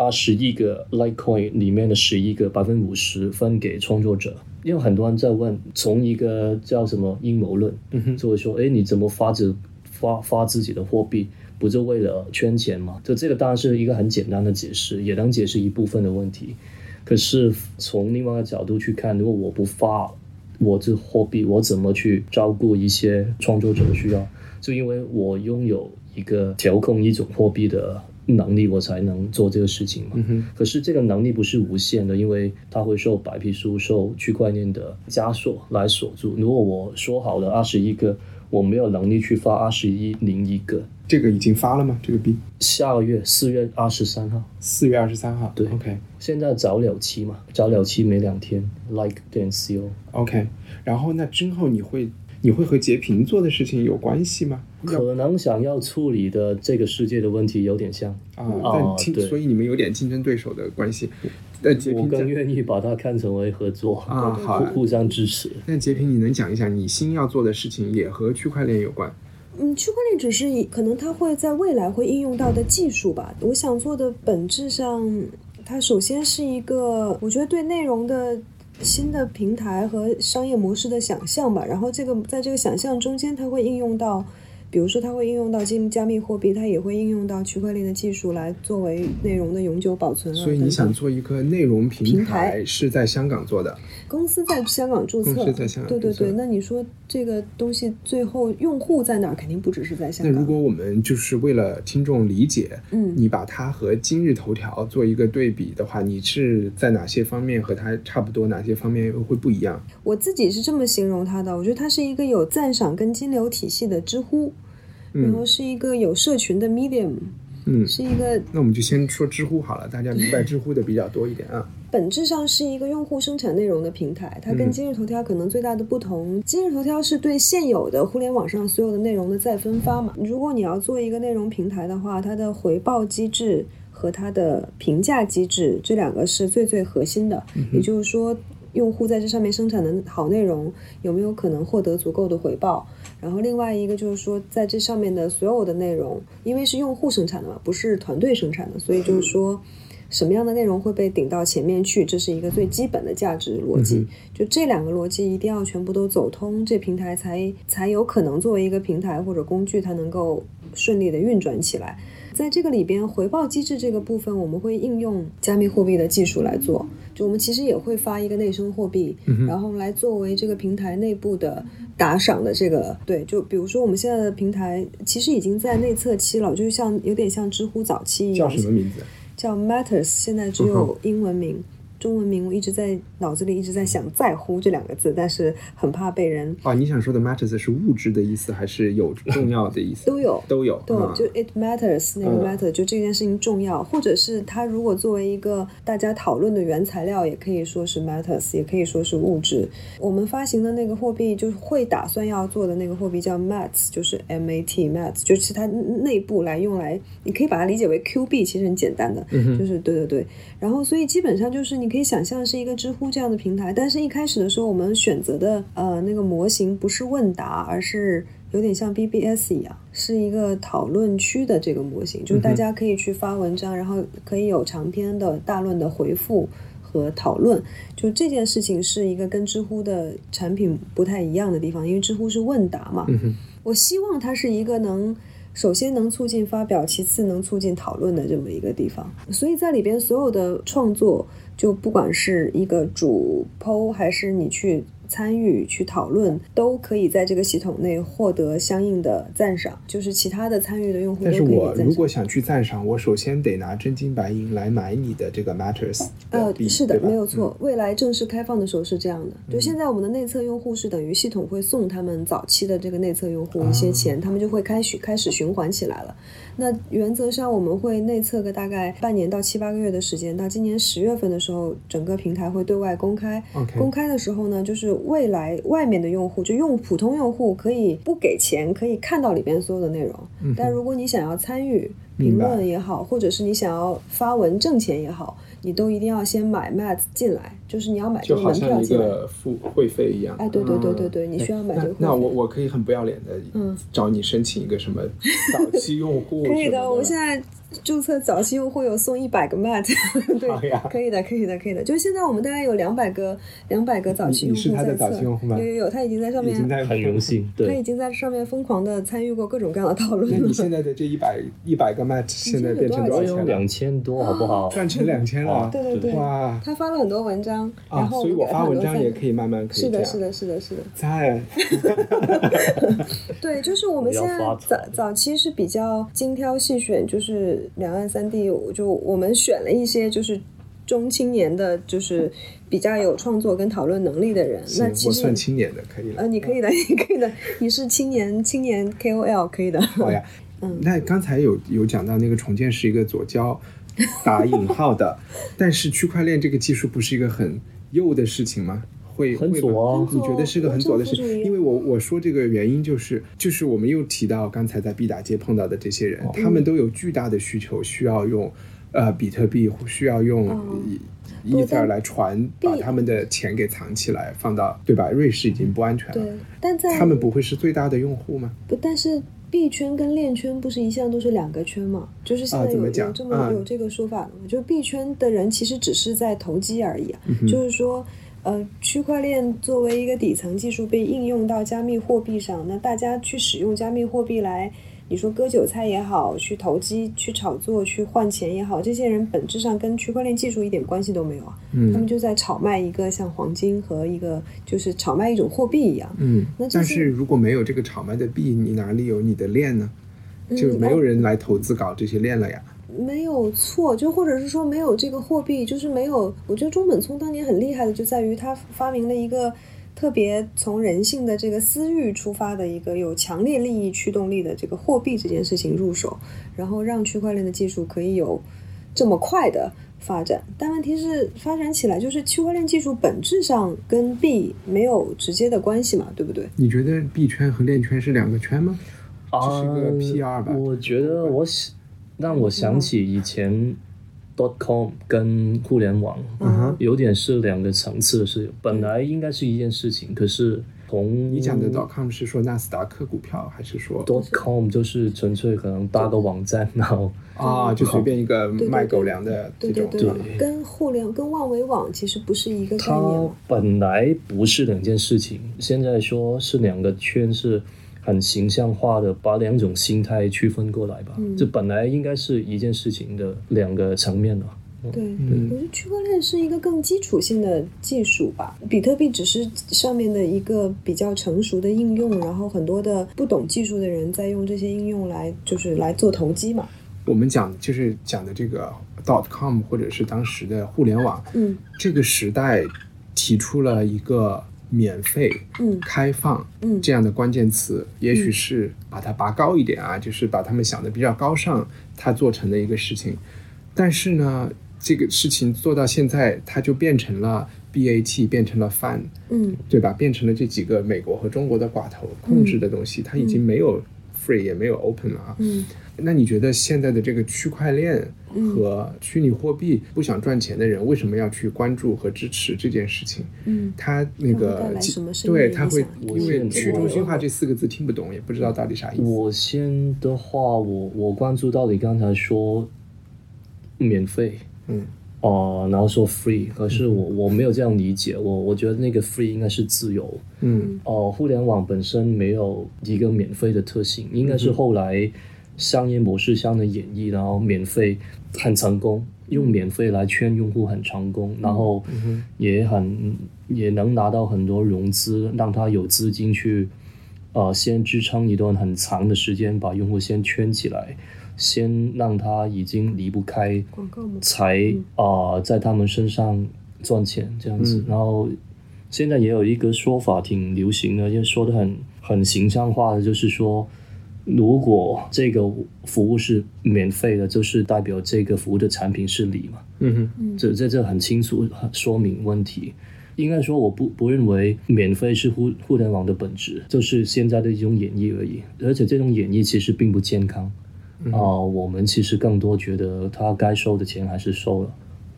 二十亿个 Litecoin 里面的十一个百分之五十分给创作者。因为很多人在问，从一个叫什么阴谋论，嗯就会说，哎，你怎么发自发发自己的货币？不就为了圈钱吗？就这个当然是一个很简单的解释，也能解释一部分的问题。可是从另外一个角度去看，如果我不发我这货币，我怎么去照顾一些创作者的需要？就因为我拥有一个调控一种货币的能力，我才能做这个事情嘛。嗯可是这个能力不是无限的，因为它会受白皮书、受区块链的枷锁来锁住。如果我说好了二十一个，我没有能力去发二十一零一个，这个已经发了吗？这个币下个月四月二十三号，四月二十三号。对，OK 现在早了期嘛，早了期没两天，like 点 co。OK。然后那之后你会你会和截屏做的事情有关系吗？可能想要处理的这个世界的问题有点像，啊，哦但竞对所以你们有点竞争对手的关系。但截屏我更愿意把它看成为合作啊好啊互互相支持。那截屏，你能讲一下你新要做的事情也和区块链有关？嗯，区块链只是以可能它会在未来会应用到的技术吧。我想做的本质上，它首先是一个，我觉得对内容的新的平台和商业模式的想象吧。然后这个在这个想象中间，它会应用到，比如说它会应用到加加密货币，它也会应用到区块链的技术来作为内容的永久保存啊。所以你想做一个内容平平台，是在香港做的。公司在香港注册，公司在香港对对对。那你说这个东西最后用户在哪儿？肯定不只是在香港。那如果我们就是为了听众理解，嗯你把它和今日头条做一个对比的话，你是在哪些方面和它差不多，哪些方面又会不一样？我自己是这么形容它的，我觉得它是一个有赞赏跟金流体系的知乎，然后是一个有社群的 Medium，嗯，是一个那我们就先说知乎好了，大家明白知乎的比较多一点啊。本质上是一个用户生产内容的平台。它跟嗯今日头条可能最大的不同，今日头条是对现有的互联网上所有的内容的再分发嘛。如果你要做一个内容平台的话，它的回报机制和它的评价机制这两个是最最核心的。也就是说，用户在这上面生产的好内容有没有可能获得足够的回报？然后另外一个就是说，在这上面的所有的内容，因为是用户生产的嘛，不是团队生产的，所以就是说。什么样的内容会被顶到前面去？这是一个最基本的价值逻辑。就这两个逻辑一定要全部都走通，这平台才才有可能作为一个平台或者工具，它能够顺利的运转起来。在这个里边，回报机制这个部分，我们会应用加密货币的技术来做。就我们其实也会发一个内生货币，然后来作为这个平台内部的打赏的这个对。就比如说我们现在的平台其实已经在内测期了，就是像有点像知乎早期一样，叫什么名字？叫 Matters，现在只有英文名。中文名我一直在脑子里一直在想“在乎”这两个字，但是很怕被人哦，你想说的 matters 是物质的意思，还是有重要的意思？都有都有，对，啊就 it matters 那个嗯 matter，、就这件事情重要，或者是它如果作为一个大家讨论的原材料，也可以说是 matters，也可以说是物质。我们发行的那个货币，就是会打算要做的那个货币叫 mats，就是 m a t mats，就是它内部来用来，你可以把它理解为 Q 币，其实很简单的，就是对对对。然后所以基本上就是你可以想象是一个知乎这样的平台，但是一开始的时候我们选择的呃那个模型不是问答，而是有点像 BBS 一样，是一个讨论区的这个模型，就是大家可以去发文章，然后可以有长篇的大论的回复和讨论。就这件事情是一个跟知乎的产品不太一样的地方，因为知乎是问答嘛。我希望它是一个能。首先能促进发表，其次能促进讨论的这么一个地方，所以在里边所有的创作，就不管是一个主剖还是你去参与去讨论，都可以在这个系统内获得相应的赞赏，就是其他的参与的用户都但是可以给赞赏我如果。想去赞赏，我首先得拿真金白银来买你的这个 matters 呃，是的，没有错。未来正式开放的时候是这样的，就现在我们的内测用户是等于系统会送他们早期的这个内测用户一些钱，他们就会开始开始循环起来了。那原则上我们会内测个大概半年到七八个月的时间，到今年十月份的时候，整个平台会对外公开。公开的时候呢，就是未来外面的用户，就用普通用户可以不给钱，可以看到里边所有的内容。但如果你想要参与评论也好，或者是你想要发文挣钱也好，你都一定要先买 MAT 进来，就是你要买这个门就好像一票进来。个付会费一样。哎对对对嗯对对你需要买这个会费那那我我可以很不要脸的，嗯，找你申请一个什么早期用户 可以的，我现在注册早期用户有送一百个 MAT，对，可以的，可以的，可以的。就是现在我们大概有两百个两百个早期用户在测早期用户吗有有有，他已经在上面很荣幸，对，他已经在上面疯狂的参与过各种各样的讨论了那你。现在的这一百一百个 match 现在变成多少钱了？两千多，好不好？赚成两千了，对对对哇他发了很多文章，然啊！后所以我发文章也可以。慢慢可以是的，是的，是的，是的，在对，就是我们现在早早期是比较精挑细选，就是两岸三地，就我们选了一些就是中青年的，就是比较有创作跟讨论能力的人。那我其实算青年的，可以了。呃，你可以的，你可以的，你是青年青年 KOL 可以的。好呀，嗯那刚才有有讲到那个重建是一个左交打引号的，但是区块链这个技术不是一个很 右的事情吗？会很左啊你觉得是个很左的事情？因为我我说这个原因就是就是我们又提到刚才在毕打街碰到的这些人，哦他们都有巨大的需求，需要用呃比特币，需要用哦以。以太来传，把他们的钱给藏起来，放到对吧？瑞士已经不安全对了，，但在他们不会是最大的用户吗？不，但是币圈跟链圈不是一向都是两个圈嘛？就是现在有、啊怎么讲有这么、啊有这个说法了嘛？就是币圈的人其实只是在投机而已啊，嗯就是说。呃，区块链作为一个底层技术被应用到加密货币上，那大家去使用加密货币来，你说割韭菜也好，去投机、去炒作、去换钱也好，这些人本质上跟区块链技术一点关系都没有啊。嗯他们就在炒卖一个像黄金和一个就是炒卖一种货币一样。嗯那，这但是如果没有这个炒卖的币，你哪里有你的链呢？嗯就没有人来投资搞这些链了呀。没有错，就或者是说没有这个货币，就是没有。我觉得中本聪当年很厉害的，就在于他发明了一个特别从人性的这个私欲出发的一个有强烈利益驱动力的这个货币这件事情入手，然后让区块链的技术可以有这么快的发展。但问题是，发展起来就是区块链技术本质上跟币没有直接的关系嘛，对不对？你觉得币圈和链圈是两个圈吗？这是个 PR 吧啊我觉得我想让我想起以前 dot com 跟互联网嗯哼有点是两个层次的事情，本来应该是一件事情，可是从你讲的 dot .com 是说纳斯达克股票，还是说 dot com 就是纯粹可能搭个网站，然后啊，就随便一个卖狗粮的这种？对对对对，跟互联跟万维网其实不是一个概念它。本来不是两件事情，现在说是两个圈是很形象化的，把两种心态区分过来吧。嗯这本来应该是一件事情的两个层面了。对，嗯我觉得区块链是一个更基础性的技术吧，比特币只是上面的一个比较成熟的应用，然后很多的不懂技术的人在用这些应用来就是来做投机嘛。我们讲就是讲的这个 dot com 或者是当时的互联网，嗯这个时代提出了一个免费、嗯。开放嗯。这样的关键词，也许是把它拔高一点啊，就是把他们想的比较高尚，他做成的一个事情。但是呢，这个事情做到现在，它就变成了 BAT，变成了 FAN，嗯。对吧？变成了这几个美国和中国的寡头控制的东西，它已经没有 free 也没有 open 了啊。嗯那你觉得现在的这个区块链和虚拟货币不想赚钱的人，为什么要去关注和支持这件事情？嗯。他那个对他会因为去中心化这四个字听不懂，也不知道到底啥意思。我先的话，我我关注到你刚才说免费，嗯。哦、然后说 free，可是我我没有这样理解，我我觉得那个 free 应该是自由，嗯。哦、互联网本身没有一个免费的特性，应该是后来商业模式上的演绎，然后免费很成功，用免费来圈用户很成功，然后也很也能拿到很多融资，让他有资金去呃先支撑一段很长的时间，把用户先圈起来，先让他已经离不开广告吗？才啊、呃在他们身上赚钱这样子。嗯然后现在也有一个说法挺流行的，就说的很很形象化的，就是说，如果这个服务是免费的，就是代表这个服务的产品是你嘛。嗯哼这这这很清楚很说明问题。应该说，我不不认为免费是互互联网的本质，就是现在的一种演绎而已。而且这种演绎其实并不健康。啊、我们其实更多觉得他该收的钱还是收了，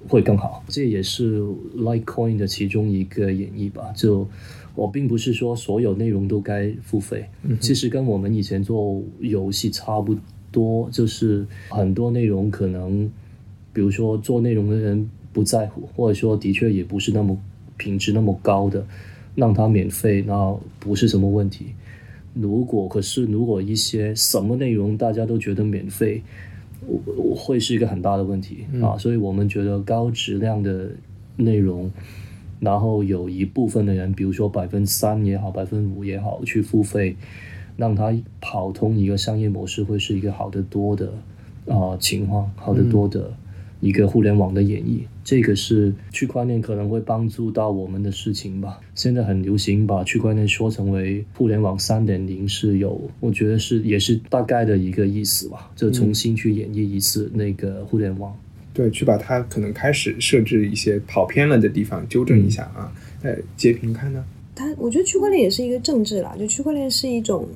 会更好。这也是 Litecoin 的其中一个演绎吧。就我并不是说所有内容都该付费，其实跟我们以前做游戏差不多，就是很多内容可能，比如说做内容的人不在乎，或者说的确也不是那么品质那么高的，让它免费，那不是什么问题。如果可是如果一些什么内容大家都觉得免费，我我会是一个很大的问题、啊，所以我们觉得高质量的内容，然后有一部分的人，比如说百分之三也好，百分之五也好，去付费，让它跑通一个商业模式，会是一个好得多的啊、情况，好得多的一个互联网的演绎。这个是区块链可能会帮助到我们的事情吧。现在很流行把区块链说成为互联网三点零，是有我觉得是也是大概的一个意思吧，就重新去演绎一次那个互联网。对，去把它可能开始设置一些跑偏了的地方，纠正一下啊。呃，截屏看呢？它，我觉得区块链也是一个政治啦，就区块链是一种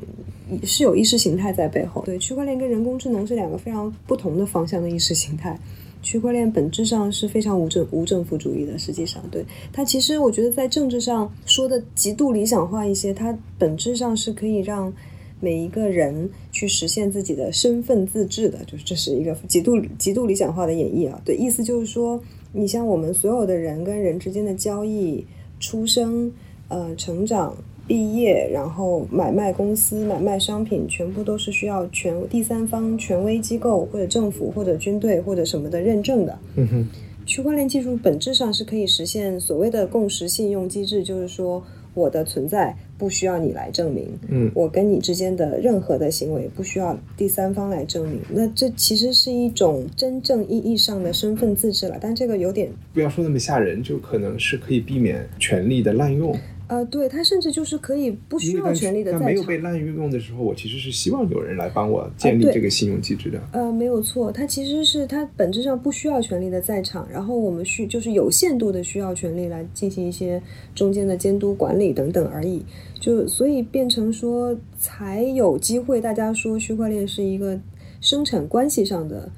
是有意识形态在背后。对，区块链跟人工智能是两个非常不同的方向的意识形态。区块链本质上是非常无政无政府主义的，实际上，对它其实我觉得在政治上说的极度理想化一些，它本质上是可以让每一个人去实现自己的身份自治的，就是这是一个极度极度理想化的演绎啊。对，意思就是说，你像我们所有的人跟人之间的交易、出生、呃成长、毕业，然后买卖公司、买卖商品，全部都是需要权第三方权威机构或者政府或者军队或者什么的认证的。嗯哼，区块链技术本质上是可以实现所谓的共识信用机制，就是说我的存在不需要你来证明，嗯我跟你之间的任何的行为不需要第三方来证明。那这其实是一种真正意义上的身份自治了，但这个有点不要说那么吓人，就可能是可以避免权力的滥用。呃，对，他甚至就是可以不需要权力的但没有在场。被滥用的时候，我其实是希望有人来帮我建立这个信用机制的。呃，没有错，它其实是它本质上不需要权力的在场，然后我们需就是有限度的需要权力来进行一些中间的监督管理等等而已。就所以变成说才有机会，大家说区块链是一个生产关系上的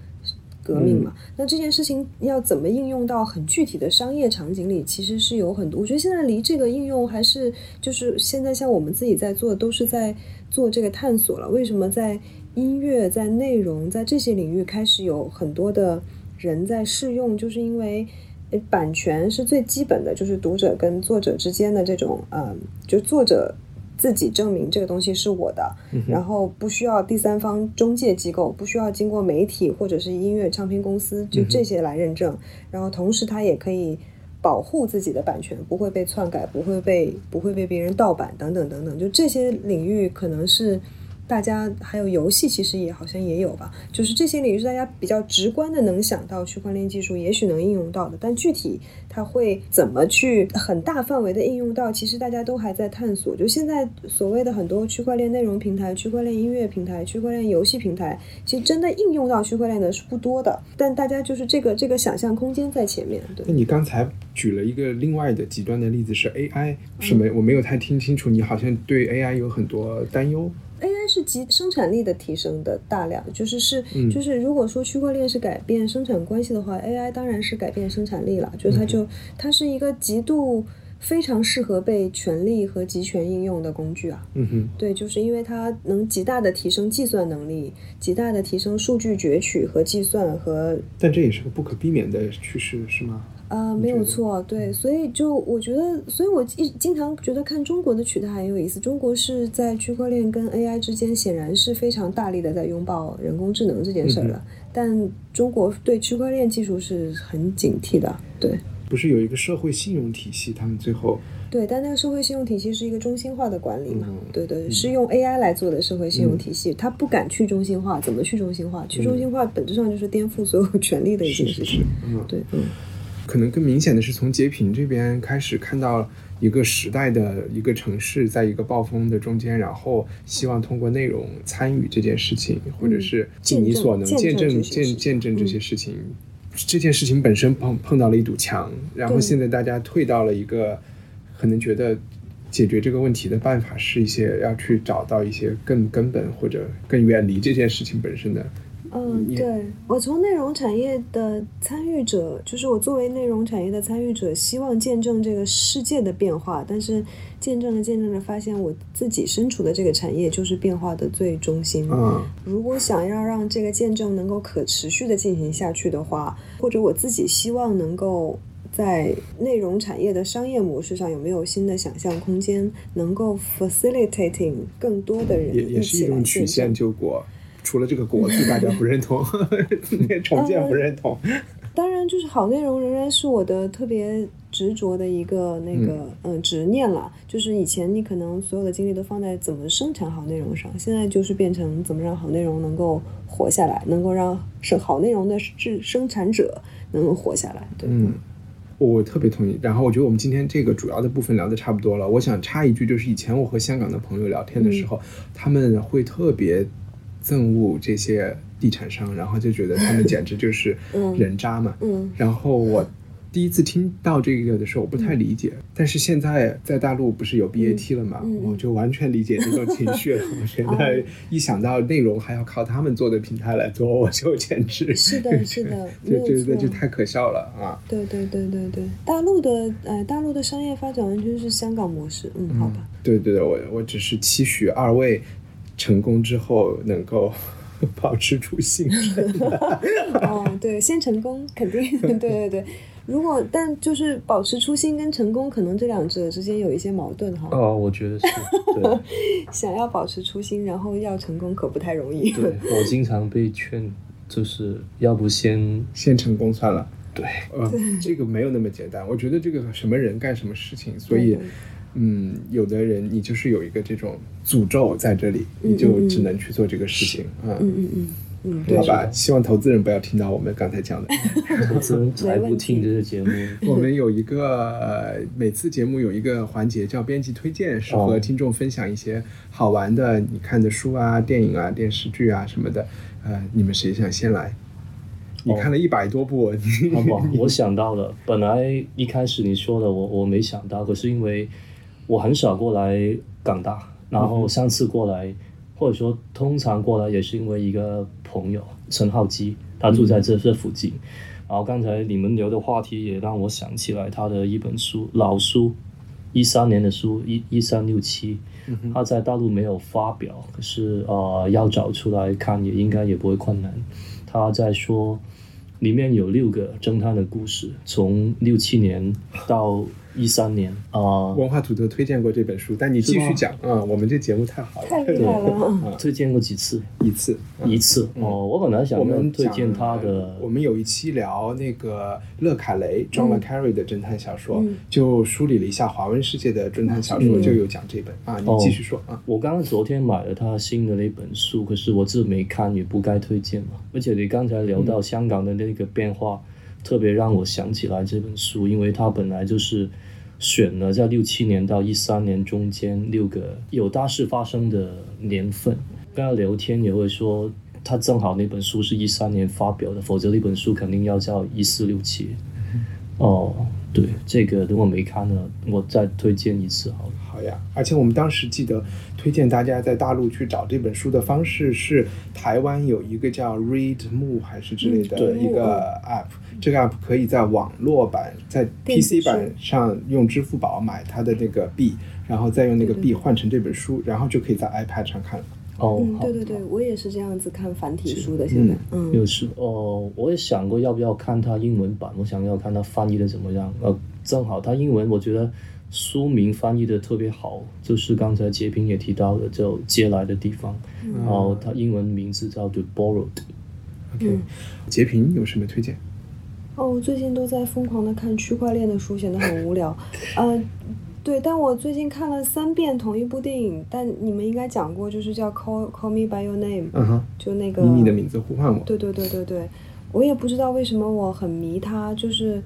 革命嘛。那这件事情要怎么应用到很具体的商业场景里，其实是有很多。我觉得现在离这个应用还是就是现在像我们自己在做，都是在做这个探索了。为什么在音乐、在内容、在这些领域开始有很多的人在试用，就是因为。呃版权是最基本的，就是读者跟作者之间的这种，嗯，就作者自己证明这个东西是我的，然后不需要第三方中介机构，不需要经过媒体或者是音乐唱片公司，就这些来认证。然后同时，它也可以保护自己的版权，不会被篡改，不会被不会被别人盗版等等等等。就这些领域可能是大家还有游戏，其实也好像也有吧，就是这些领域是大家比较直观的能想到区块链技术也许能应用到的，但具体它会怎么去很大范围的应用到，其实大家都还在探索。就现在所谓的很多区块链内容平台、区块链音乐平台、区块链游戏平台，其实真的应用到区块链的是不多的，但大家就是这个这个想象空间在前面。对那，你刚才举了一个另外的极端的例子是 AI，是没？我没有太听清楚，你好像对 AI 有很多担忧。是集生产力的提升的大量，就是是嗯就是如果说区块链是改变生产关系的话，AI 当然是改变生产力了，就是它就它是一个极度非常适合被权力和集权应用的工具啊。嗯哼，对，就是因为它能极大的提升计算能力，极大的提升数据攫取和计算和但这也是个不可避免的趋势，是吗？啊、没有错，对，所以就我觉得，所以我一经常觉得看中国的取态很有意思。中国是在区块链跟 AI 之间，显然是非常大力的在拥抱人工智能这件事儿了，但中国对区块链技术是很警惕的，对。不是有一个社会信用体系，他们最后对，但那个社会信用体系是一个中心化的管理嘛？嗯对对，是用 AI 来做的社会信用体系，它不敢去中心化，怎么去中心化？去中心化本质上就是颠覆所有权利的一件是是是事情。，嗯，对，嗯。可能更明显的是从截屏这边开始看到一个时代的一个城市在一个暴风的中间，然后希望通过内容参与这件事情，或者是尽你所能见见证见见证这些事情。这件事情本身碰碰到了一堵墙，然后现在大家退到了一个可能觉得解决这个问题的办法是一些要去找到一些更根本或者更远离这件事情本身的。嗯，对我从内容产业的参与者，就是我作为内容产业的参与者，希望见证这个世界的变化，但是见证着见证着，发现我自己身处的这个产业就是变化的最中心。嗯如果想要让这个见证能够可持续的进行下去的话，或者我自己希望能够在内容产业的商业模式上有没有新的想象空间，能够 facilitating 更多的人也也是一种曲线。救国。除了这个“国”字，大家不认同，连重建不认同。当然，就是好内容仍然是我的特别执着的一个那个嗯执念了。就是以前你可能所有的精力都放在怎么生产好内容上，现在就是变成怎么让好内容能够活下来，能够让生好内容的制生产者能够活下来。对，嗯，我特别同意。然后我觉得我们今天这个主要的部分聊的差不多了。我想插一句，就是以前我和香港的朋友聊天的时候，他们会特别憎恶这些地产商，然后就觉得他们简直就是 嗯人渣嘛。嗯然后我第一次听到这个的时候，我不太理解。但是现在在大陆不是有 BAT 了嘛，我就完全理解这种情绪了。我觉得 一想到内容还要靠他们做的平台来做，我就简直 是的是的没这有这这错就太可笑了啊！对对对对对，大陆的呃大陆的商业发展完全是香港模式。嗯，好吧。对对对，我我只是期许二位成功之后能够 保持初心。哦，对，先成功肯定，对对对。如果但就是保持初心跟成功，可能这两者之间有一些矛盾哈。哦，我觉得是，对想要保持初心，然后要成功，可不太容易。对，我经常被劝，就是要不先先成功算了。对，呃，这个没有那么简单。我觉得这个什么人干什么事情，所以对对，嗯，有的人你就是有一个这种诅咒在这里，嗯你就只能去做这个事情啊。嗯嗯嗯嗯，对好吧，希望投资人不要听到我们刚才讲的。投资人才不听这个节目。我们有一个呃，每次节目有一个环节叫编辑推荐，是和哦听众分享一些好玩的你看的书啊、电影啊、电视剧啊什么的。呃，你们谁想先来？你看了一百多部，你 好不好？我想到了，本来一开始你说的我我没想到，可是因为我很少过来港大，然后上次过来，或者说通常过来也是因为一个朋友陈浩基，他住在这这附近。然后刚才你们聊的话题也让我想起来他的一本书，老书，一三年的书，一一三六七，他在大陆没有发表，可是呃要找出来看也应该也不会困难。他在说里面有六个侦探的故事，从六七年到一三年啊，文化土豆推荐过这本书，但你继续讲啊、我们这节目太好了，太厉害了。推荐过几次？一次。嗯一次哦，我本来想我们推荐他的呃，我们有一期聊那个勒卡雷 John le Carre 的侦探小说，嗯就梳理了一下华文世界的侦探小说，嗯就有讲这本啊。你哦继续说啊。我刚刚昨天买了他新的那本书，可是我这没看，也不该推荐嘛。而且你刚才聊到香港的那个变化，特别让我想起来这本书，因为它本来就是选了在六七年到一三年中间六个有大事发生的年份。跟他聊天也会说，他正好那本书是一三年发表的，否则那本书肯定要叫一四六七。哦，对，这个如果没看呢，我再推荐一次好了。好呀，而且我们当时记得推荐大家在大陆去找这本书的方式是，台湾有一个叫 Read Mo 还是之类的一个 app，、这个 app 可以在网络版、在 PC 版上用支付宝买它的那个币，然后再用那个币换成这本书，然后就可以在 iPad 上看了。哦，嗯，对对对，我也是这样子看繁体书的。现在，嗯，有时哦，我也想过要不要看它英文版，我想要看它翻译的怎么样。呃，正好它英文我觉得书名翻译的特别好，就是刚才截屏也提到的，就借来的地方。然后它英文名字叫 The Borrowed。OK，、截屏有什么推荐？哦，我最近都在疯狂的看区块链的书，显得很无聊。呃，对，但我最近看了三遍同一部电影，但你们应该讲过，就是叫《Call Call Me by Your Name》，嗯哼，就那个以你的名字呼唤我。对对对对对，我也不知道为什么我很迷它，就是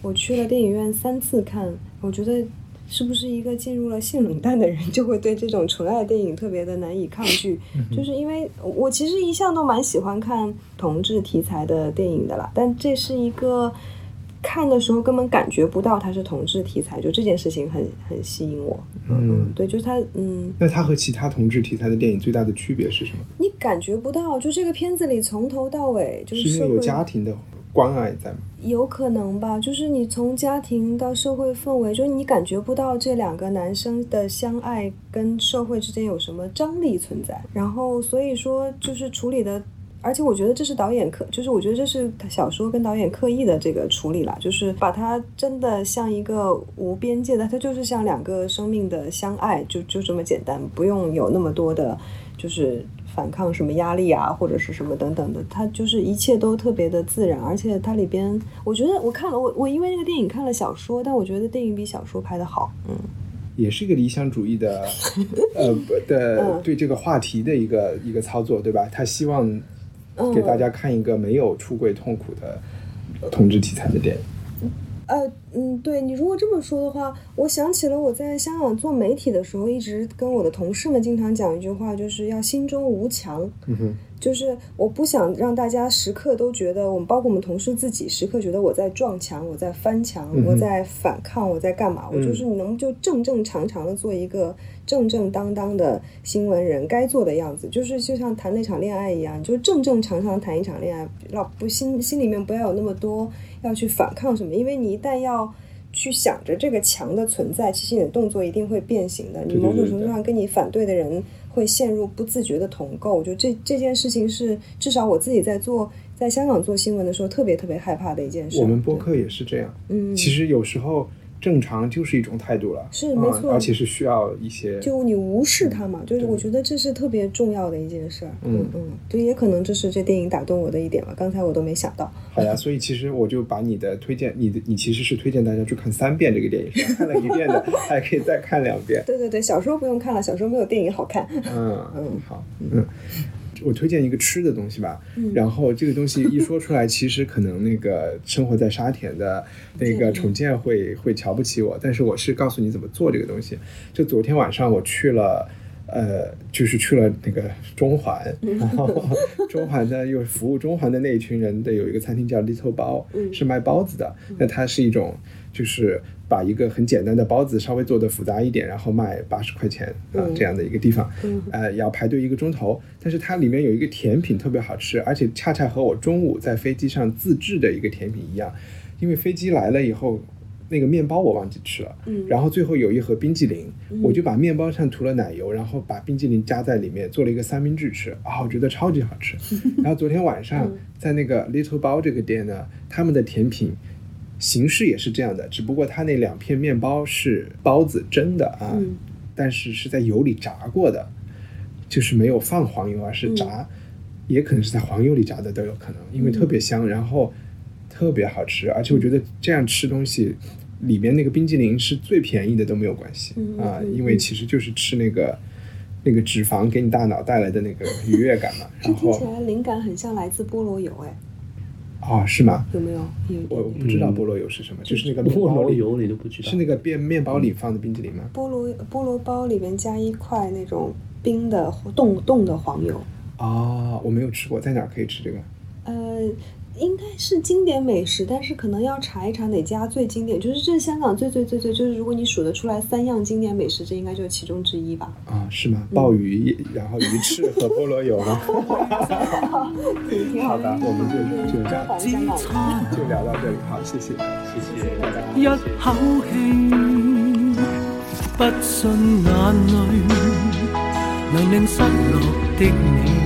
我去了电影院三次看，我觉得是不是一个进入了性冷淡的人就会对这种纯爱电影特别的难以抗拒？就是因为我其实一向都蛮喜欢看同志题材的电影的啦，但这是一个。看的时候根本感觉不到它是同志题材，就这件事情很很吸引我。嗯，对，就是它，嗯，那它和其他同志题材的电影最大的区别是什么？你感觉不到，就这个片子里从头到尾就是是因为有家庭的关爱在吗？有可能吧，就是你从家庭到社会氛围，就是你感觉不到这两个男生的相爱跟社会之间有什么张力存在，然后所以说就是处理的，而且我觉得这是导演刻，就是我觉得这是小说跟导演刻意的这个处理啦，就是把它真的像一个无边界的，它就是像两个生命的相爱，就就这么简单，不用有那么多的，就是。反抗什么压力啊，或者是什么等等的，它就是一切都特别的自然，而且它里边，我觉得我看了我我因为那个电影看了小说，但我觉得电影比小说拍的好，嗯，也是一个理想主义的，呃的嗯对这个话题的一个一个操作，对吧？他希望嗯给大家看一个没有出轨痛苦的同志题材的电影。呃，嗯，对你如果这么说的话，我想起了我在香港做媒体的时候，一直跟我的同事们经常讲一句话，就是要心中无墙。嗯哼，就是我不想让大家时刻都觉得，我们包括我们同事自己，时刻觉得我在撞墙，我在翻墙，嗯我在反抗，我在干嘛？我就是你能就正正常常的做一个正正当当的新闻人该做的样子，就是就像谈那场恋爱一样，就正正常常谈一场恋爱，老不心心里面不要有那么多要去反抗什么，因为你一旦要。去想着这个墙的存在，其实你的动作一定会变形的。你某种程度上跟你反对的人会陷入不自觉的同构。我觉得这这件事情是至少我自己在做在香港做新闻的时候特别特别害怕的一件事。我们播客也是这样。嗯，其实有时候正常就是一种态度了，啊是没错而且是需要一些就你无视它嘛，就是我觉得这是特别重要的一件事儿。嗯嗯，对也可能这是这电影打动我的一点吧。刚才我都没想到。好呀，所以其实我就把你的推荐，你的你其实是推荐大家去看三遍这个电影，看了一遍的还可以再看两遍。对对对，小说不用看了，小说没有电影好看。嗯 嗯好，嗯，我推荐一个吃的东西吧，然后这个东西一说出来，其实可能那个生活在沙田的 那个重建会会瞧不起我，但是我是告诉你怎么做这个东西。就昨天晚上我去了。呃，就是去了那个中环，然后 中环的又服务中环的那一群人的有一个餐厅叫 Little 包，是卖包子的。那它是一种，就是把一个很简单的包子稍微做的复杂一点，然后卖八十块钱啊、这样的一个地方，呃，要排队一个钟头。但是它里面有一个甜品特别好吃，而且恰恰和我中午在飞机上自制的一个甜品一样，因为飞机来了以后。那个面包我忘记吃了，嗯然后最后有一盒冰激凌，我就把面包上涂了奶油，然后把冰激凌加在里面，做了一个三明治吃，啊，我觉得超级好吃。然后昨天晚上在那个 Little 包这个店呢，他们的甜品形式也是这样的，只不过它那两片面包是包子蒸的啊，嗯。但是是在油里炸过的，就是没有放黄油，而是炸，也可能是在黄油里炸的都有可能，因为特别香，然后特别好吃，而且我觉得这样吃东西，里面那个冰激凌是最便宜的都没有关系、嗯啊，嗯因为其实就是吃那个那个脂肪给你大脑带来的那个愉悦感嘛，然这听起来灵感很像来自菠萝油，哎，哦是吗？有没有？有一我。不知道菠萝油是什么，就是那个面菠萝油你都不知道，是那个面面包里放的冰激凌吗？菠萝菠萝包里面加一块那种冰的冻冻的黄油，哦，我没有吃过，在哪儿可以吃这个？呃，应该是经典美食，但是可能要查一查哪家最经典。就是这是香港最最最最，就是如果你数得出来三样经典美食，这应该就是其中之一吧。啊，是吗？鲍鱼，然后鱼翅和菠萝油吗？挺 挺好的，我们就就这样。就聊到这里，好，谢谢，谢谢大家。一口氣，不信眼淚，能令失落的你